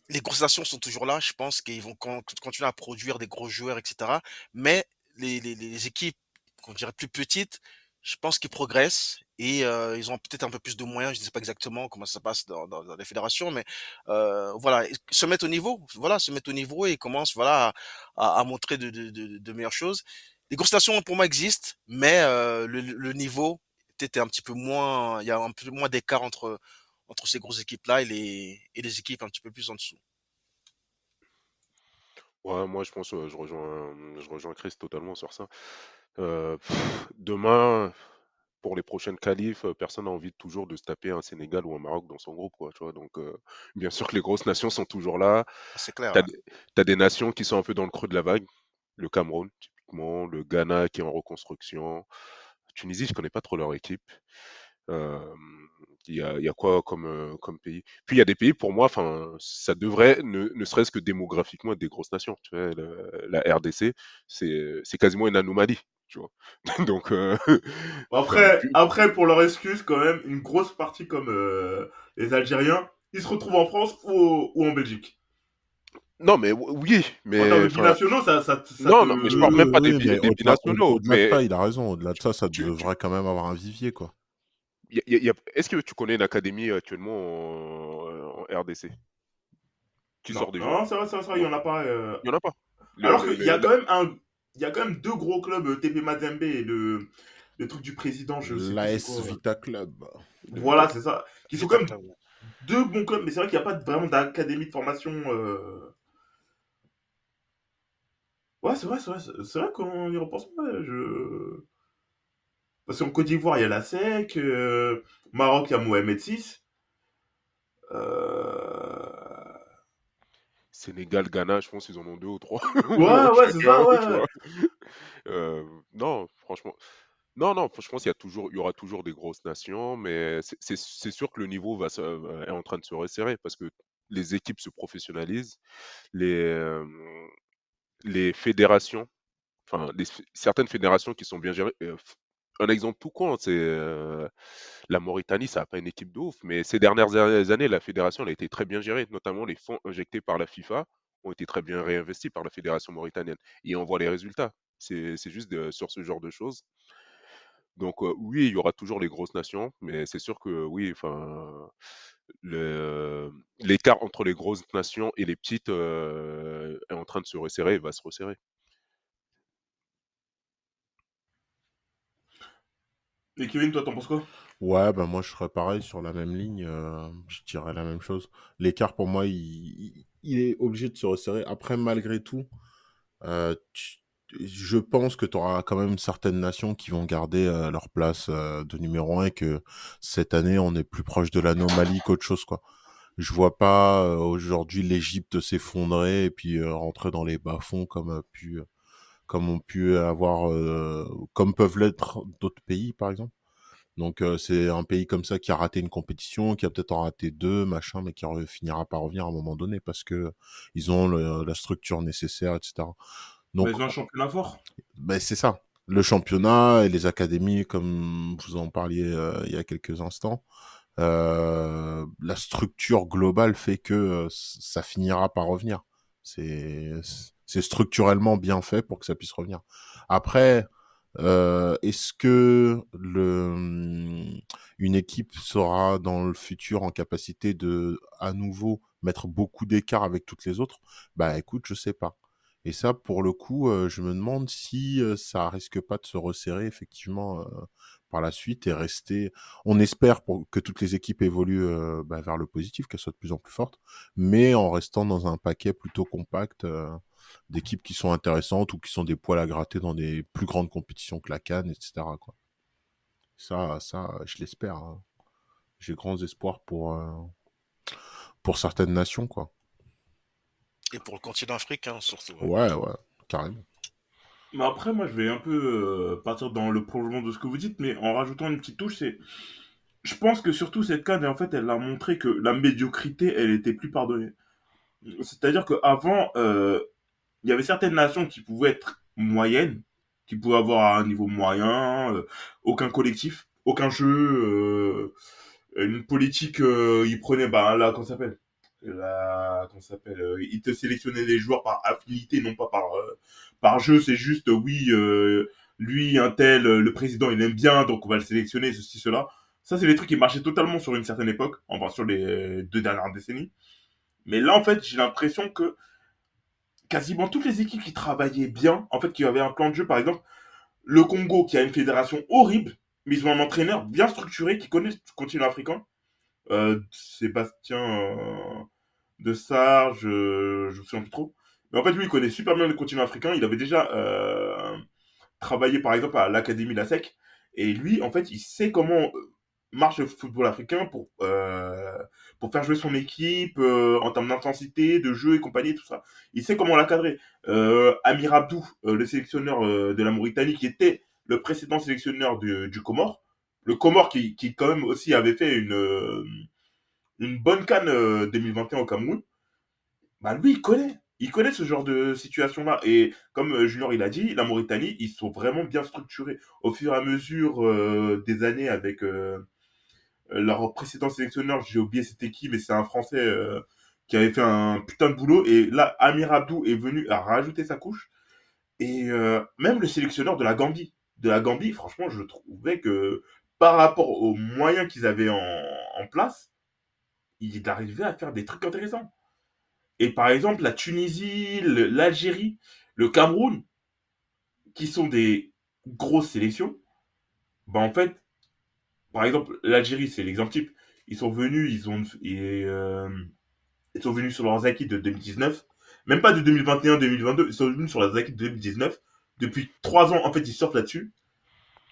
les grosses nations sont toujours là. Je pense qu'ils vont con- continuer à produire des gros joueurs, etc. Mais les, équipes, qu'on dirait plus petites, je pense qu'ils progressent et euh, ils ont peut-être un peu plus de moyens. Je ne sais pas exactement comment ça se passe dans, les fédérations, mais euh, voilà, se mettre au niveau, voilà, se mettre au niveau et commencent voilà à, montrer de, meilleures choses. Les grosses nations pour moi existent, mais euh, le niveau peut-être un petit peu moins, il y a un peu moins d'écart entre entre ces grosses équipes-là et les et les équipes un petit peu plus en dessous. Ouais, moi je pense, je rejoins, je rejoins Chris totalement sur ça. Euh, pff, demain, pour les prochaines qualifs, euh, personne n'a envie toujours de se taper un Sénégal ou un Maroc dans son groupe, quoi, tu vois. Donc, euh, bien sûr que les grosses nations sont toujours là. C'est clair. T'as ouais. des, t'as des nations qui sont un peu dans le creux de la vague. Le Cameroun, typiquement, le Ghana qui est en reconstruction. Tunisie, je connais pas trop leur équipe. Il y a, il y a quoi comme, comme pays? Puis il y a des pays, pour moi, ça devrait, ne, ne serait-ce que démographiquement, être des grosses nations. Tu vois, le- la RDC, c'est, quasiment une anomalie, tu vois. Donc, euh, Après, pour leur excuse, quand même, une grosse partie comme euh, les Algériens, ils se retrouvent en France ou en Belgique. Non, mais oui, mais binationaux, ça, ça, ça non, te... non, mais je parle même pas des, Oui, mais des binationaux, mais ça, il a raison. Au-delà de ça, ça tu, tu, devrait quand même avoir un vivier, quoi. y a- y a- y a- est-ce que tu connais une académie actuellement en, en RDC qui Non, sort des non, non, c'est vrai, c'est vrai, il y en a pas. euh. Il y en a pas. Le, Alors qu'il y a quand même un... Il y a quand même deux gros clubs, euh, TP Mazembe et le, le truc du président, je sais L'AS. Vita Club. Voilà, c'est ça. Qui sont quand même deux bons clubs, mais c'est vrai qu'il n'y a pas vraiment d'académie de formation. euh. Ouais, c'est vrai, c'est vrai, c'est c'est vrai qu'on y repense pas. Je... Parce qu'en Côte d'Ivoire, il y a la SEC, euh, Maroc, il y a Mohamed VI. Euh... Sénégal, Ghana, je pense qu'ils en ont deux ou trois. Ouais, ouais, c'est ça, chacun, ouais. tu ouais. vois. Euh, non, franchement. Non, non, je pense qu'il y a toujours, il y aura toujours des grosses nations, mais c'est c'est- c'est sûr que le niveau va se- euh, est en train de se resserrer parce que les équipes se professionnalisent, les, euh, les fédérations, enfin, certaines fédérations qui sont bien gérées. euh, un exemple tout con, c'est euh, la Mauritanie, ça n'a pas une équipe de ouf, mais ces dernières années, la fédération a été très bien gérée, notamment les fonds injectés par la FIFA ont été très bien réinvestis par la fédération mauritanienne. Et on voit les résultats. C'est juste de- sur ce genre de choses. Donc euh, oui, il y aura toujours les grosses nations, mais c'est sûr que oui, enfin, euh, l'écart entre les grosses nations et les petites euh, est en train de se resserrer et va se resserrer. Et Kevin, toi, t'en penses quoi? Ouais, ben moi, je serais pareil sur la même ligne. Euh, je dirais la même chose. L'écart, pour moi, il, est obligé de se resserrer. Après, malgré tout, tu, je pense que tu auras quand même certaines nations qui vont garder euh, leur place euh, de numéro un et que cette année, on est plus proche de l'anomalie qu'autre chose, quoi. Je vois pas euh, aujourd'hui l'Égypte s'effondrer et puis rentrer dans les bas-fonds comme a pu, comme ont pu avoir, comme peuvent l'être d'autres pays, par exemple. Donc c'est un pays comme ça qui a raté une compétition, qui a peut-être en raté deux, machin, mais qui finira par revenir à un moment donné parce que ils ont la structure nécessaire, etc. Donc ont un championnat fort. ben, c'est ça. Le championnat et les académies, comme vous en parliez euh, il y a quelques instants, euh, la structure globale fait que euh, ça finira par revenir. C'est c'est structurellement bien fait pour que ça puisse revenir. Après, euh, est-ce que le une équipe sera dans le futur en capacité de à nouveau mettre beaucoup d'écart avec toutes les autres? Bah écoute, je sais pas. Et ça, pour le coup, je me demande si ça risque pas de se resserrer effectivement par la suite et rester. On espère que toutes les équipes évoluent bah, vers le positif, qu'elles soient de plus en plus fortes, mais en restant dans un paquet plutôt compact d'équipes qui sont intéressantes ou qui sont des poils à gratter dans des plus grandes compétitions que la Cannes, etc. Ça, ça, je l'espère. hein. J'ai grands espoirs pour pour certaines nations, quoi. Et pour le continent africain, surtout. Ouais, ouais, carrément. Mais après, moi, je vais un peu euh, partir dans le prolongement de ce que vous dites, mais en rajoutant une petite touche, c'est. Je pense que surtout cette canne, en fait, elle a montré que la médiocrité, elle était plus pardonnée. C'est-à-dire qu'avant, euh, il y avait certaines nations qui pouvaient être moyennes, qui pouvaient avoir un niveau moyen, euh, aucun collectif, aucun jeu, euh, une politique, euh, ils prenaient, bah là, comment ça s'appelle? Euh, Ils te sélectionnaient les joueurs par affinité, non pas par, euh, jeu, c'est juste, euh, oui, lui, un tel, le président, il aime bien, donc on va le sélectionner, ceci, cela. Ça, c'est des trucs qui marchaient totalement sur une certaine époque, enfin sur les deux dernières décennies. Mais là, en fait, j'ai l'impression que quasiment toutes les équipes qui travaillaient bien, en fait, qui avaient un plan de jeu, par exemple, le Congo, qui a une fédération horrible, mais ils ont un entraîneur bien structuré qui connaît le continent africain. Sébastien de Sarge, je, je me souviens plus trop. Mais en fait, lui, il connaît super bien le continent africain. Il avait déjà euh, travaillé, par exemple, à l'Académie La Sec. Et lui, en fait, il sait comment euh, marche le football africain pour, euh, pour faire jouer son équipe euh, en termes d'intensité, de jeu et compagnie, tout ça. Il sait comment la cadrer. Euh, Amir Abdou, le sélectionneur de la Mauritanie, qui était le précédent sélectionneur du, du Comore, le Comore qui, qui quand même aussi avait fait une, une bonne canne euh, 2021 au Cameroun, bah lui il connaît. Il connaît ce genre de situation-là. Et comme euh, Junior il a dit, la Mauritanie, ils sont vraiment bien structurés. Au fur et à mesure euh, des années avec euh, leur précédent sélectionneur, j'ai oublié c'était qui, mais c'est un Français euh, qui avait fait un putain de boulot. Et là, Amir Abdou est venu à rajouter sa couche. Et euh, même le sélectionneur de la Gambie, de la Gambie, franchement, je trouvais que par rapport aux moyens qu'ils avaient en, en place, il arrivait à faire des trucs intéressants. Et par exemple, la Tunisie, l'Algérie, le Cameroun, qui sont des grosses sélections, bah en fait, par exemple, l'Algérie, c'est l'exemple type. Ils sont venus, ils ont, et, euh, ils sont venus sur leurs acquis de 2019, même pas de 2021-2022, ils sont venus sur leurs acquis de 2019. Depuis trois ans, en fait, ils surfent là-dessus.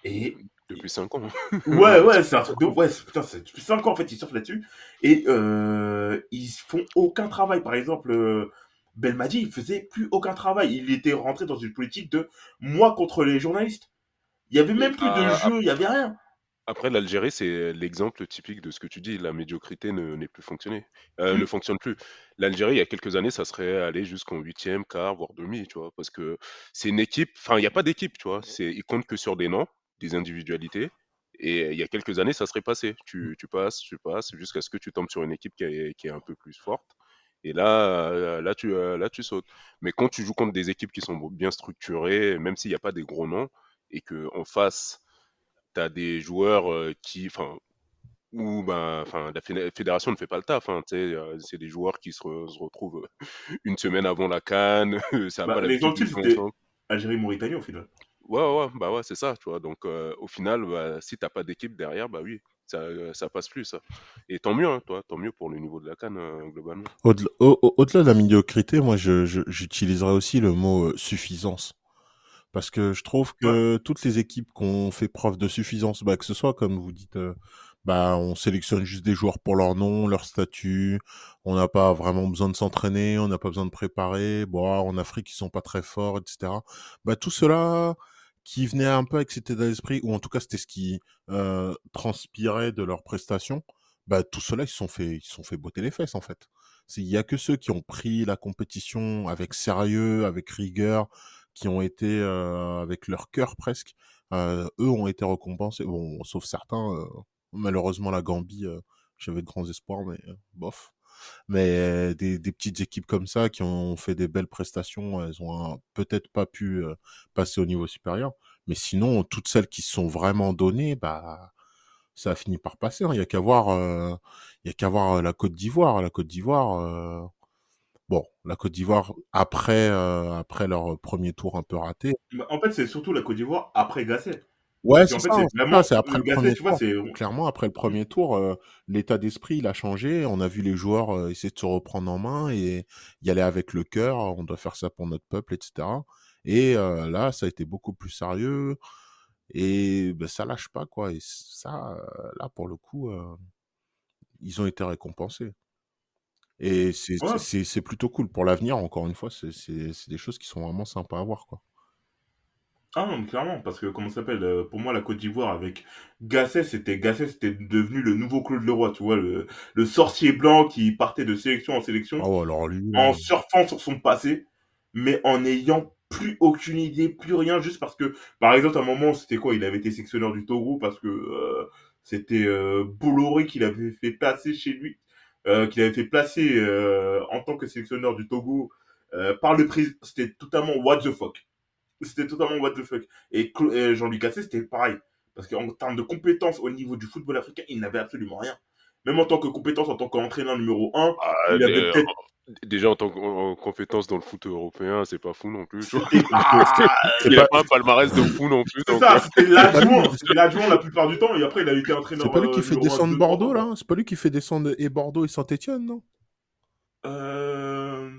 Et Depuis 5 ans. Ouais, ouais, c'est un truc de. Ouais, putain, depuis 5 ans en fait, ils surfent là-dessus. Et euh, ils font aucun travail. Par exemple, euh, Belmadi, il faisait plus aucun travail. Il était rentré dans une politique de moi contre les journalistes. Il y avait même plus de Ah, jeu, il y avait rien. Après, l'Algérie, c'est l'exemple typique de ce que tu dis. La médiocrité ne, n'est plus fonctionné, euh, Mm. ne fonctionne plus. L'Algérie, il y a quelques années, ça serait allé jusqu'en huitième, quart, voire demi, tu vois, parce que c'est une équipe. Enfin, il n'y a pas d'équipe, tu vois. C'est, ils comptent que sur des noms, des individualités. Et il y a quelques années, ça serait passé. Tu, tu passes, tu passes, jusqu'à ce que tu tombes sur une équipe qui est, qui est un peu plus forte. Et là, là, tu, euh, là, tu sautes. Mais quand tu joues contre des équipes qui sont bien structurées, même s'il n'y a pas des gros noms, et qu'en face, tu as des joueurs euh, qui, enfin, ou ben, enfin, la fédé- fédération ne fait pas le taf. hein, euh, c'est des joueurs qui se, re- se retrouvent une semaine avant la canne. ça Bah, pas ensemble. Algérie-Mauritanie au final. Ouais, ouais, bah ouais, c'est ça, tu vois. Donc, euh, au final, bah, si t'as pas d'équipe derrière, bah oui, ça, ça passe plus, ça. Et tant mieux, hein, toi, tant mieux pour le niveau de la canne, euh, globalement. Au-delà au- au- de la médiocrité, moi, j'utiliserais aussi le mot euh, suffisance. Parce que je trouve que toutes les équipes qui ont fait preuve de suffisance, bah, que ce soit comme vous dites, bah, on sélectionne juste des joueurs pour leur nom, leur statut, on n'a pas vraiment besoin de s'entraîner, on n'a pas besoin de préparer, bon, en Afrique ils sont pas très forts, etc. Bah, tout cela qui venait un peu avec cet état d'esprit, ou en tout cas c'était ce qui euh, transpirait de leurs prestations, bah, tout cela ils se sont fait, ils sont fait botter les fesses en fait. Il y a que ceux qui ont pris la compétition avec sérieux, avec rigueur, qui ont été euh, avec leur cœur presque, euh, eux ont été récompensés. Bon, sauf certains, euh, malheureusement la Gambie, j'avais de grands espoirs, mais bof. Mais des, petites équipes comme ça qui ont fait des belles prestations, elles ont peut-être pas pu passer au niveau supérieur. Mais sinon, toutes celles qui se sont vraiment données, bah ça a fini par passer. hein. Il y a qu'à voir, euh, y a qu'à voir la Côte d'Ivoire. La Côte d'Ivoire, bon, la Côte d'Ivoire après après leur premier tour un peu raté. Bah, En fait, c'est surtout la Côte d'Ivoire après Gasset. Ouais, c'est ça. c'est après Le premier tour. Clairement, après le premier tour, euh, l'état d'esprit il a changé. On a vu les joueurs euh, essayer de se reprendre en main et y aller avec le cœur. On doit faire ça pour notre peuple, etc. Et euh, là, ça a été beaucoup plus sérieux et ben, ça lâche pas quoi. Et ça, là pour le coup, euh, ils ont été récompensés. Et c'est Ouais. plutôt cool pour l'avenir. Encore une fois, c'est des choses qui sont vraiment sympas à voir quoi. Ah non, mais clairement, parce que comment ça s'appelle euh, Pour moi, la Côte d'Ivoire avec Gasset, c'était Gasset, c'était devenu le nouveau Claude Leroy, tu vois, le, le sorcier blanc qui partait de sélection en sélection Ah ouais, alors lui, en euh, surfant sur son passé, mais en n'ayant plus aucune idée, plus rien, juste parce que, par exemple, à un moment, c'était quoi Il avait été sélectionneur du Togo parce que euh, c'était euh, Bolloré qui l'avait fait placer chez lui, euh, qui l'avait fait placer euh, en tant que sélectionneur du Togo euh, par le président. C'était totalement what the fuck. C'était totalement what the fuck. Et euh, Jean-Luc Gasset, c'était pareil. Parce qu'en termes de compétences au niveau du football africain, il n'avait absolument rien. Même en tant que compétence, en tant qu'entraîneur numéro 1, Ah, il avait dé- peut-être déjà en tant que en compétence dans le foot européen, c'est pas fou non plus. c'est Il a pas- pas un palmarès de fou non plus. C'est ça, euh, c'était l'adjoint. la plupart du temps, et après, il a été entraîneur. C'est pas lui qui euh, fait descendre Bordeaux, là C'est pas lui qui fait descendre et Bordeaux et Saint-Etienne, non? Euh...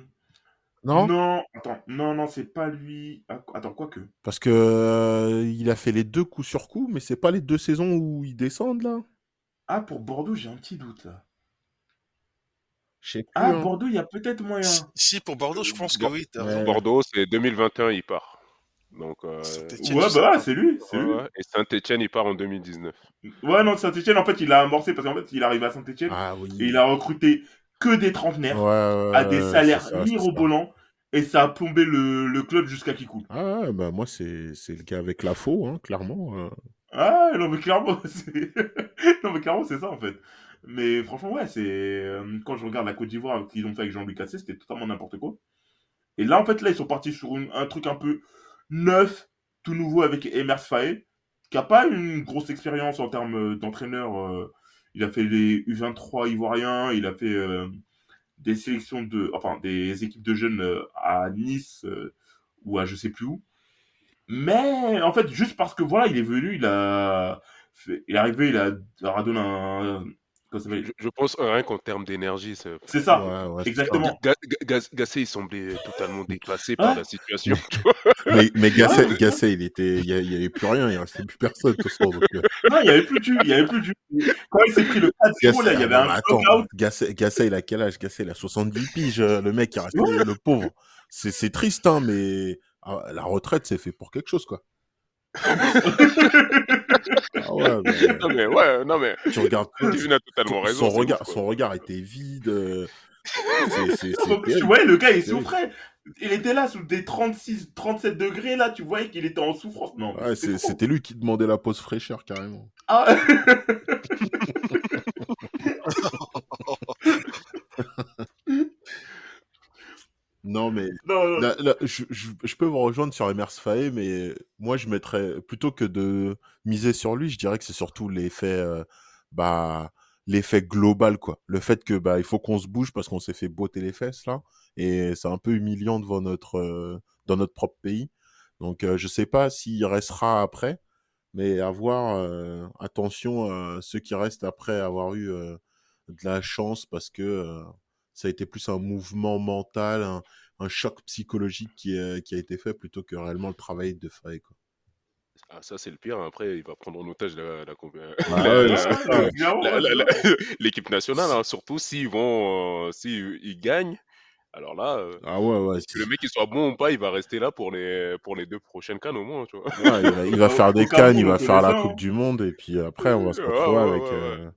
Non, Non, attends, non, non, c'est pas lui. Ah, Attends, quoi que. Parce que euh, il a fait les deux coups sur coup, mais c'est pas les deux saisons où ils descendent, là? Ah, pour Bordeaux, j'ai un petit doute là. Plus. Ah, hein. Bordeaux, il y a peut-être moyen. Si, si, pour Bordeaux, je pense que oui, raison. Bordeaux, c'est 2021, il part. Donc, euh, Ouais, bah, c'est lui, c'est ouais, lui. ouais. Et Saint-Etienne, il part en 2019. Ouais, non, Saint-Etienne, en fait, il a amorcé parce qu'en fait, il arrive à Saint-Etienne Ah oui. et il a recruté que des trentenaires ouais, à des salaires ça, mirobolants et ça a plombé le, le club jusqu'à qui coule. Ah bah moi, c'est le gars avec la faux, hein, clairement. euh. Ah, non, mais clairement, c'est. non, mais clairement, c'est ça, en fait. Mais franchement, ouais, c'est. euh, Quand je regarde la Côte d'Ivoire qu'ils ont fait avec Jean-Luc Cassé, c'était totalement n'importe quoi. Et là, en fait, là, ils sont partis sur une- un truc un peu neuf, tout nouveau avec Emers Faé, qui a pas une grosse expérience en termes d'entraîneur. euh, Il a fait les U23 ivoiriens, il a fait euh, des sélections de. Enfin, des équipes de jeunes euh, à Nice euh, ou à je sais plus où. Mais en fait, juste parce que voilà, il est venu, il a, fait- il est arrivé, il a, leur a donné un, Je, je pense rien qu'en termes d'énergie, c'est. c'est ça, Ouais, ouais, c'est exactement. Ga- Ga- Ga- Gassé, il semblait totalement dépassé par Ouais. la situation. Mais, mais Gasset, Ouais. Gasset, il était, il y, a- il y avait plus rien, il restait plus personne de toute façon. Donc, euh, Non, il y avait plus du, il y avait plus du. Quand il s'est pris le 4-0, Gasset, là, il y ah avait un attends, knockout. Gasset, il a quel âge? Gasset, il a 70 piges, euh, le mec, il restait le pauvre. C'est c'est triste, hein, mais ah, la retraite, c'est fait pour quelque chose, quoi. Ah ouais, mais non mais ouais, non mais tu regardes Divine a totalement raison. son regard, ouf, son regard était vide. euh, c'est- c'est- c'est Donc, tu voyais, le gars, il souffrait. Il était là sous des 36, 37 degrés, là, tu voyais qu'il était en souffrance. Non, Ouais, c'est- c'était lui qui demandait la pause fraîcheur carrément. Ah. Non mais non, non. là, là, je, je- je peux vous rejoindre sur Emers Faé, mais moi je mettrais plutôt que de miser sur lui, je dirais que c'est surtout l'effet, euh, bah, l'effet global quoi. Le fait que bah il faut qu'on se bouge parce qu'on s'est fait botter les fesses là, et c'est un peu humiliant devant notre, euh, dans notre propre pays. Donc, euh, je sais pas s'il restera après, mais à voir, euh, attention à ceux qui restent après avoir eu de la chance parce que ça a été plus un mouvement mental, un, un choc psychologique qui, est- qui a été fait plutôt que réellement le travail de Faye. Quoi. Ah, ça, c'est le pire. Après, il va prendre en otage l'équipe nationale, hein, surtout s'ils vont, euh, s'ils ils gagnent. Alors là, euh, Ah ouais, ouais. que le mec il soit bon ou pas, il va rester là pour les pour les deux prochaines cannes au moins, tu vois. Ouais, il va, il va Au- faire des cannes, il va faire la Coupe hein. du Monde, et puis après, on va se retrouver ouais, avec. ouais, euh,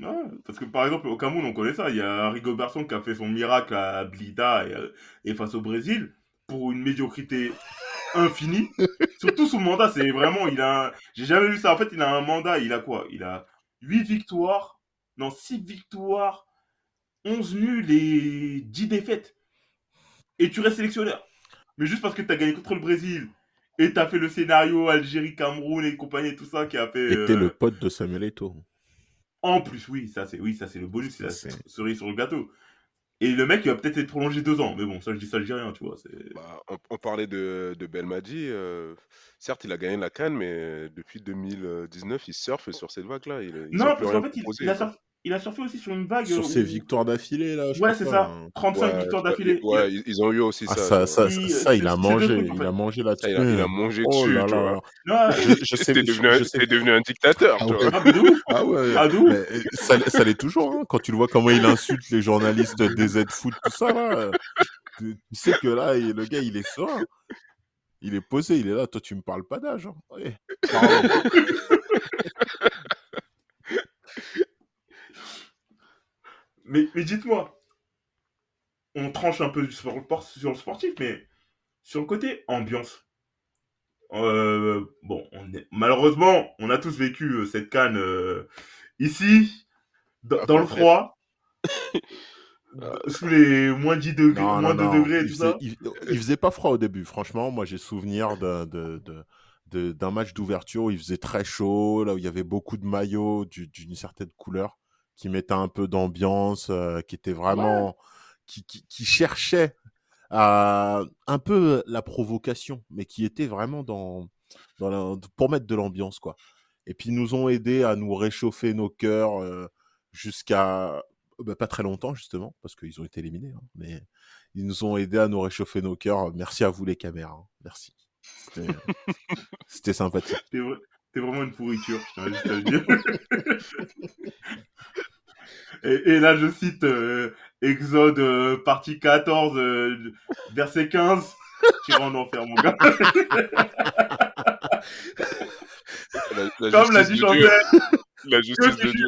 Ouais, parce que par exemple, au Cameroun, on connaît ça. Il y a Rigo Berson qui a fait son miracle à Blida et, euh, et face au Brésil pour une médiocrité infinie. Surtout son mandat, c'est vraiment. il a un- J'ai jamais vu ça. En fait, il a un mandat. Il a quoi? Il a 8 victoires. Non, 6 victoires, 11 nuls et 10 défaites. Et tu restes sélectionneur. Mais juste parce que tu as gagné contre le Brésil et tu as fait le scénario Algérie, Cameroun et compagnie et tout ça qui a fait. Et t'es euh, le pote de Samuel Eto'o. En plus, oui, ça c'est oui, ça c'est le bonus, c'est la Ça, c'est- cerise sur le gâteau. Et le mec, il va peut-être être prolongé deux ans, mais bon, ça je dis ça, je dis rien, tu vois. Bah, on, on parlait de, de Belmadi. euh, certes, il a gagné la canne, mais depuis 2019, il surfe sur cette vague-là. Il, Non, parce qu'en fait, il, a surf- il a surfé aussi sur une vague. Sur euh, ses où- victoires d'affilée, là, je Ouais, c'est ça. hein. 35 Ouais, victoires d'affilée. ouais, ils, ils ont eu aussi Ah, ça. ça, il a mangé, trucs, en il a mangé là-dessus. il, a, il a mangé Oh dessus, là tu là vois. là. Non, Je, je sais, T'es je, devenu, devenu un dictateur, Ah ouais. ah. Ah ouais, Ah, mais euh, ça, ça l'est toujours, hein, quand tu le vois comment il insulte les journalistes de DZ Foot, tout ça, là. euh, Tu, tu sais que là, il- le gars, il est serein. Il est posé, il est là. Toi, tu me parles pas d'âge. Hein. Ouais. Mais, mais dites-moi, on tranche un peu sur le, por- sur le sportif, mais sur le côté ambiance. Euh, bon, on est- malheureusement, on a tous vécu euh, cette canne euh, ici, dans, Ah, dans le froid, sous les moins 10 degrés, Non, moins non, 2 non. degrés et Il tout faisait, ça. il, il faisait pas froid au début. Franchement, moi, j'ai souvenir de, de, de- de- d'un match d'ouverture où il faisait très chaud, là où il y avait beaucoup de maillots du- d'une certaine couleur qui mettaient un peu d'ambiance, euh, qui était vraiment, qui, qui, qui cherchait à un peu la provocation, mais qui était vraiment dans, dans la- pour mettre de l'ambiance, quoi. Et puis, ils nous ont aidés à nous réchauffer nos cœurs euh, jusqu'à bah, pas très longtemps, justement, parce qu'ils ont été éliminés. hein, mais ils nous ont aidés à nous réchauffer nos cœurs. Merci à vous, les caméras. hein. Merci. C'était sympathique. T'es vra- t'es vraiment une pourriture, je tiens juste à le dire. et, et là, je cite euh, Exode, euh, partie 14, euh, verset 15. Tu en enfer, mon gars. La, la Comme l'a justice dit de Dieu. Chantel. La justice de Dieu.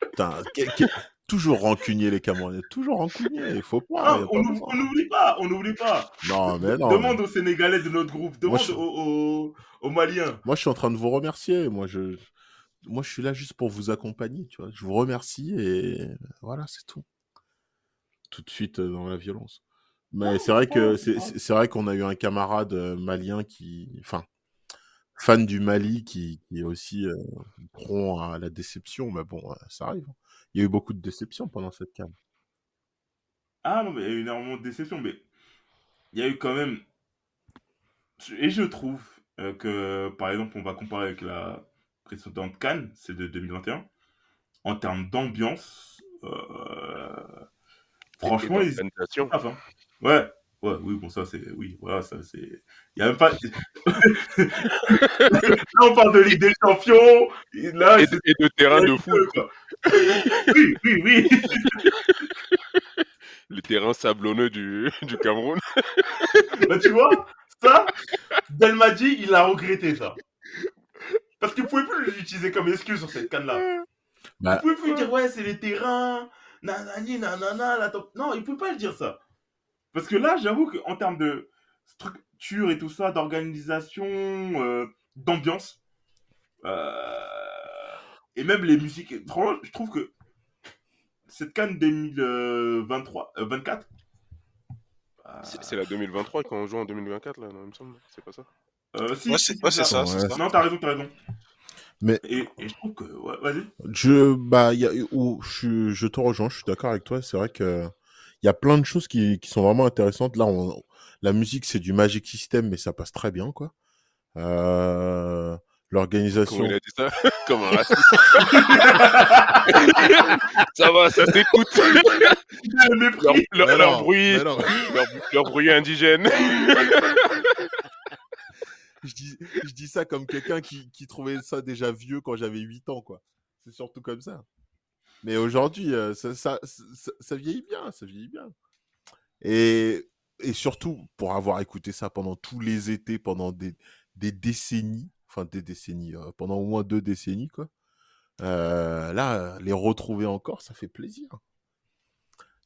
Putain, Toujours rancunier, les Camerounais. Toujours rancunier. Il faut pas. On n'oublie pas, on n'oublie pas. Non, mais non. Demande aux Sénégalais de notre groupe, demande je- aux, aux- aux Maliens. Moi, je suis en train de vous remercier. Moi, je, moi, je suis là juste pour vous accompagner. Tu vois. Je vous remercie et voilà, c'est tout. Tout de suite euh, dans la violence. Mais c'est vrai que c'est vrai qu'on a eu un camarade euh, malien qui, enfin, fan du Mali qui, qui est aussi euh, prompt à la déception. Mais bon, euh, ça arrive. hein. Il y a eu beaucoup de déceptions pendant cette canne. Ah non, mais il y a eu énormément de déceptions, mais il y a eu quand même. Et je trouve euh, que, par exemple, on va comparer avec la précédente Cannes, c'est de 2021, en termes d'ambiance, euh, franchement, d'organisation. Ah, enfin, ouais, ouais, oui, bon, ça c'est. Oui, voilà, ça c'est. Il y a même pas. là, on parle de Ligue des Champions, et là, Et, et de terrain de foot. Oui, oui, oui. Les terrains sablonneux du, du Cameroun. Bah, tu vois, ça, Delmadi, il a regretté ça. Parce que vous pouvez plus l'utiliser comme excuse sur cette canne-là. Bah, Vous pouvez plus dire, ouais, c'est les terrains, nanani, nanana, la top. Non, il peut pas le dire ça. Parce que là, j'avoue qu'en termes de structure et tout ça, d'organisation, euh, d'ambiance, euh, et même les musiques, franchement, je trouve que cette canne 2023, euh, 24, C'est c'est la 2023 quand on joue en 2024, là, non, il me semble. C'est pas ça euh, si, Ouais, si, c'est ouais, ça, Ouais. c'est ça. Non, t'as raison, t'as raison. Mais- Et, et je trouve que. Ouais, vas-y. Je, bah, il y a, où, je, je te rejoins, je suis d'accord avec toi. C'est vrai que il y a plein de choses qui, qui sont vraiment intéressantes. Là, on, la musique, c'est du Magic System, mais ça passe très bien, quoi. Euh, Comment L'organisation. il a dit ça? Comme un raciste. ça va, ça s'écoute. Leur, bruit, leur, leur bruit indigène. Je, dis, ça comme quelqu'un qui, trouvait ça déjà vieux quand j'avais 8 ans, quoi. C'est surtout comme ça. Mais aujourd'hui, euh, ça, vieillit bien, ça vieillit bien. Et, surtout, pour avoir écouté ça pendant tous les étés, pendant des, des décennies, enfin des décennies, euh, pendant au moins deux décennies, quoi. euh, là, les retrouver encore, ça fait plaisir.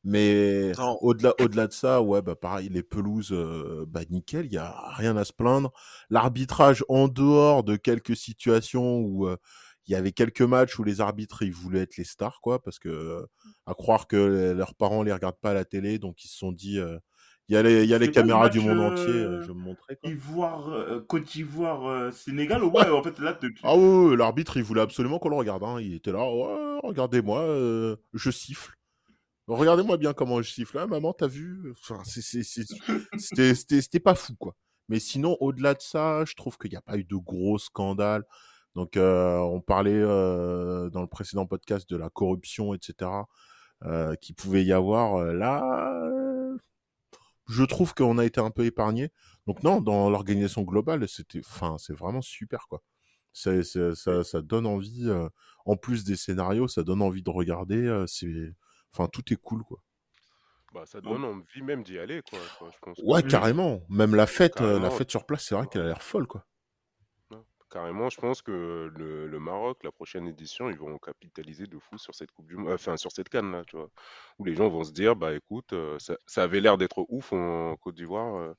Mais au-delà, au-delà de ça, ouais, bah pareil, les pelouses, euh, bah nickel, il y a rien à se plaindre. L'arbitrage en dehors de quelques situations où euh, il y avait quelques matchs où les arbitres ils voulaient être les stars, quoi, parce que euh, à croire que les- leurs parents les regardent pas à la télé, donc ils se sont dit, euh, il y a les, y a les le caméras du monde entier, euh, je vais me montrer. Quoi. Ivoire, Côte d'Ivoire, Sénégal, ouais, en fait, là, te- Ah ouais, ouais, l'arbitre, il voulait absolument qu'on le regarde. hein. Il était là, ouais, regardez-moi, je siffle. Regardez-moi bien comment je siffle. Ah, maman, t'as vu? Enfin, C'était pas fou, quoi. Mais sinon, au-delà de ça, je trouve qu'il n'y a pas eu de gros scandales. Donc, euh, on parlait euh, dans le précédent podcast de la corruption, etc., euh, qui pouvait y avoir. Là, je trouve qu'on a été un peu épargné. Donc, non, dans l'organisation globale, c'était, c'est vraiment super, quoi. C'est- ça, ça donne envie, en plus des scénarios, ça donne envie de regarder. Enfin, tout est cool, quoi. Bah, ça donne envie même d'y aller, quoi. quoi, je pense. Ouais, carrément. Même la fête, euh, la fête sur place, c'est vrai qu'elle a l'air folle, quoi. Carrément, je pense que le, le Maroc, la prochaine édition, ils vont capitaliser de fou sur cette Coupe du Monde, enfin sur cette canne là, tu vois, où les gens vont se dire, bah écoute, euh, ça, ça avait l'air d'être ouf en Côte d'Ivoire, euh,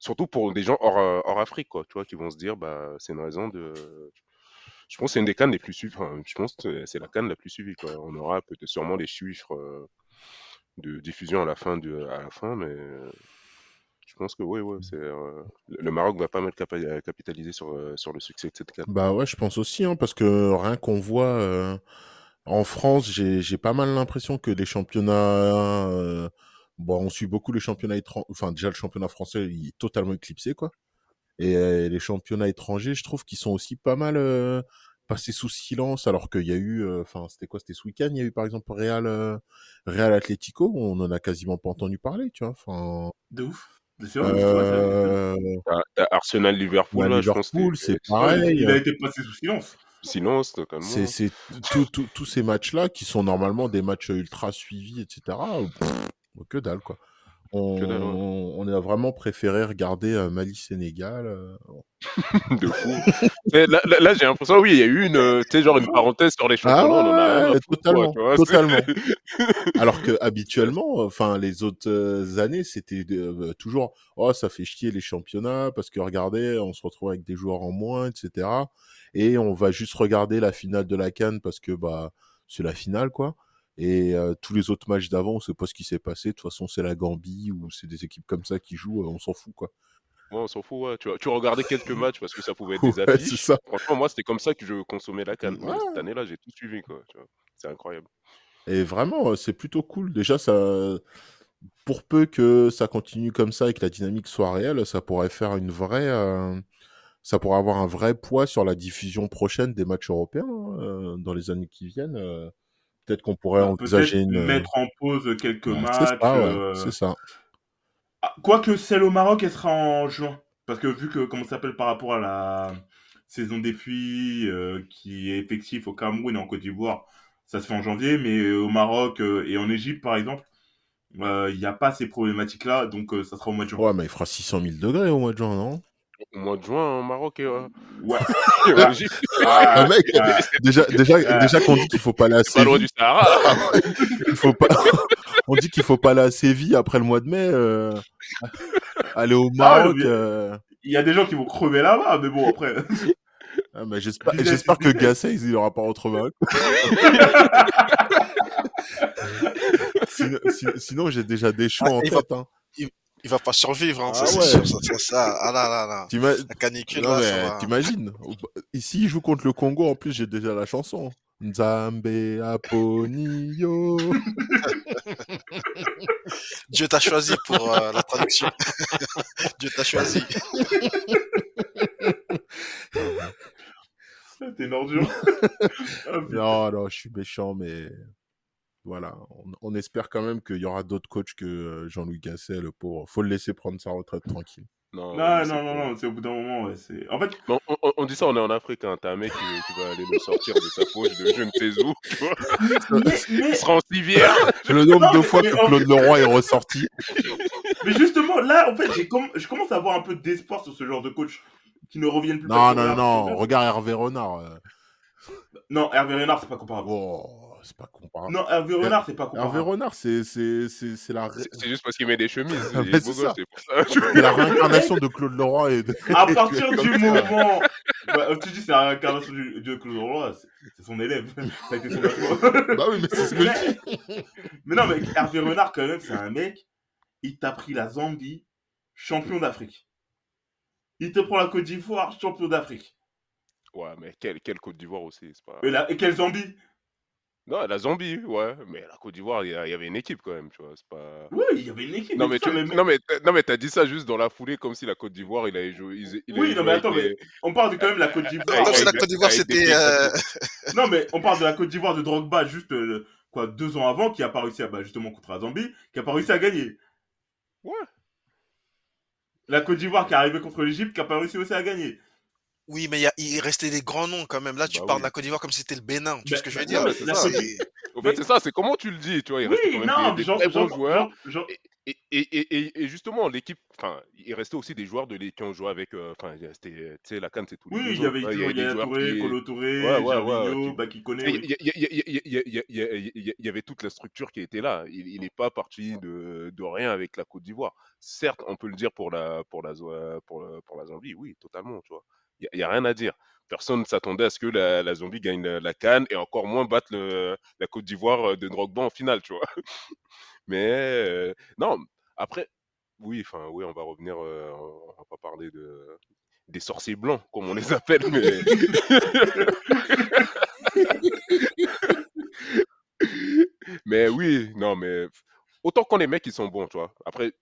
surtout pour des gens hors, hors Afrique, quoi, tu vois, qui vont se dire, bah c'est une raison de, je pense que c'est une des cannes les plus suivies, je pense que c'est la canne la plus suivie. On aura peut-être sûrement les chiffres euh, de diffusion à la fin mais je pense que oui, ouais, c'est euh, le Maroc va pas mal capitaliser sur, euh, sur le succès de cette canne. Bah ouais, je pense aussi, hein, parce que rien qu'on voit euh, en France, j'ai pas mal l'impression que les championnats, bon, on suit beaucoup les championnats étrangers, enfin déjà le championnat français, il est totalement éclipsé, quoi. Et euh, les championnats étrangers, je trouve qu'ils sont aussi pas mal euh, passés sous silence, alors qu'il y a eu, euh, enfin c'était quoi, c'était ce week-end, il y a eu par exemple Real, euh, Real Atlético, on en a quasiment pas entendu parler, tu vois. Enfin, de ouf. Vrai, euh, T'as- t'as Arsenal-Liverpool, ouais, là, je pense que Liverpool, c'est pareil. il a été passé sous silence. silence, totalement. C'est tout- tous ces matchs-là qui sont normalement des matchs ultra suivis, etc. pff, que dalle, quoi. On, Que dalle, ouais. on a vraiment préféré regarder euh, Mali-Sénégal. euh, de fou. Là, j'ai l'impression, oui, il y a eu une, euh, genre une parenthèse sur les championnats, Ah ouais, totalement, vois, totalement. Alors que habituellement, enfin les autres années, c'était euh, toujours oh ça fait chier les championnats parce que regardez, on se retrouve avec des joueurs en moins, etc. Et on va juste regarder la finale de la Cannes parce que bah c'est la finale quoi. Et euh, tous les autres matchs d'avant, on sait pas ce qui s'est passé. De toute façon, c'est la Gambie ou c'est des équipes comme ça qui jouent, on s'en fout quoi. Ouais, on s'en fout, ouais. Tu, tu regardais quelques matchs parce que ça pouvait être des Ouais, c'est affiches. ça. Franchement, moi, c'était comme ça que je consommais la canne. Ouais. cette année-là, j'ai tout suivi, quoi. C'est incroyable. Et vraiment, c'est plutôt cool. Déjà, ça, pour peu que ça continue comme ça et que la dynamique soit réelle, ça pourrait faire une vraie, euh, ça pourrait avoir un vrai poids sur la diffusion prochaine des matchs européens hein, dans les années qui viennent. euh. Peut-être qu'on pourrait envisager une. mettre en pause quelques Ouais, matchs. c'est ça, ouais, euh, c'est ça. Ah, Quoique celle au Maroc, elle sera en juin. Parce que vu que, comment ça s'appelle par rapport à la saison des pluies euh, qui est effective au Cameroun et en Côte d'Ivoire, ça se fait en janvier. Mais au Maroc euh, et en Égypte, par exemple, euh, il n'y a pas ces problématiques-là. Donc euh, ça sera au mois de juin. Ouais, mais il fera 600 000 degrés au mois de juin, non? Au mois de juin, en Maroc et, euh, Ouais. Égypte, Ah, Ah, mec, ah, déjà, déjà, Ah. déjà qu'on dit qu'il faut pas aller à c'est pas loin Séville, du Sahara. il faut pas. On dit qu'il faut pas aller à Séville après le mois de mai. euh, Aller au Ah, Maroc. euh, Il y a des gens qui vont crever là-bas, mais bon, après. Ah, mais j'espère, que. Gasset, il aura pas retrouvé sinon, si- sinon, j'ai déjà des choix Ah, en tête. Hein. Il va pas survivre, hein, Ah ça, c'est ouais. sûr, ça, c'est ça. Ah là là là. La canicule, Non, là, ça mais va. t'imagines Ici, il joue contre le Congo. En plus, j'ai déjà la chanson. Nzambe Aponio. Dieu t'a choisi pour euh, la traduction. Dieu t'a choisi. T'es une ordure. Ah. Non, non, je suis méchant, mais voilà. On, on espère quand même qu'il y aura d'autres coachs que euh, Jean-Louis Gasset, le pauvre. Faut le laisser prendre sa retraite tranquille. Non, Non, non, non, non, c'est au bout d'un moment, ouais, c'est... En fait, on, on- on dit ça, on est en Afrique, hein. T'as un mec qui, qui va aller nous sortir de sa poche de je ne sais où, tu vois. mais, mais, Il sera en civière. Le nombre Non, de mais- fois mais que en- Claude Leroy est ressorti. mais justement, là, en fait, j'ai je commence à avoir un peu d'espoir sur ce genre de coach qui ne reviennent plus. Non, non, non. regarde. Regarde Hervé Renard. euh. Non, Hervé Renard, c'est pas comparable. Oh, c'est pas comparable. Non, Hervé Renard, c'est pas Hervé comparable. Renard, c'est c'est- c'est- c'est la, C'est juste parce qu'il met des chemises. C'est ça. c'est la réincarnation de Claude Leroy et de... À partir du moment. Bah, tu dis c'est la réincarnation du- de Claude Leroy, c'est son élève. Ça a été son. Bah oui, mais c'est ce que je dis. Mais non, mais Hervé Renard, quand même, c'est un mec. Il t'a pris la Zambie, champion d'Afrique. Il te prend la Côte d'Ivoire, champion d'Afrique. Ouais, mais quelle, quelle Côte d'Ivoire aussi, c'est pas... Et, la- et quelle Zambie? Non, la Zambie, ouais, mais la Côte d'Ivoire, il y, a- il y avait une équipe quand même, tu vois, c'est pas... Oui, il y avait une équipe. Non mais, tout tu, ça, mais- non, mais, t'as- non, mais t'as dit ça juste dans la foulée, comme si la Côte d'Ivoire, il avait joué... Il, il Oui, avait non, joué mais avec attends, les- On parle de quand même de la Côte d'Ivoire. Comme si la Côte d'Ivoire avec des c'était. euh, Non, mais on parle de la Côte d'Ivoire de Drogba juste euh, quoi deux ans avant, qui a pas réussi à bah, justement contre la Zambie, qui a pas réussi à gagner. Ouais. La Côte d'Ivoire qui est arrivée contre l'Égypte, qui a pas réussi aussi à gagner. Oui, mais il, restait des grands noms quand même. Là, tu parles oui. de la Côte d'Ivoire comme si c'était le Bénin. Tu vois ce que je veux dire. En fait, c'est ça, c'est comment tu le dis. Tu vois, il oui, non, des, genre, joueurs. Et, justement, l'équipe, enfin, il restait aussi des joueurs de l'équipe qui ont joué avec, enfin, euh, tu sais, la Cannes, c'est tout. Oui, il y avait Touré, Colo Touré, Il y avait toute la structure qui était là. Il n'est pas parti de, rien avec la Côte d'Ivoire. Certes, on peut le dire pour la, pour la Zambie, oui, totalement, tu vois. Il n'y a, rien à dire. Personne ne s'attendait à ce que la, la Zambie gagne la, la canne et encore moins batte le- la Côte d'Ivoire euh, de Drogba en finale, tu vois. Mais euh, non, après, oui, enfin, oui, on va revenir, euh, on va parler de des sorciers blancs, comme on les appelle, mais Mais oui, non, mais autant qu'on les mecs, ils sont bons, tu vois. Après,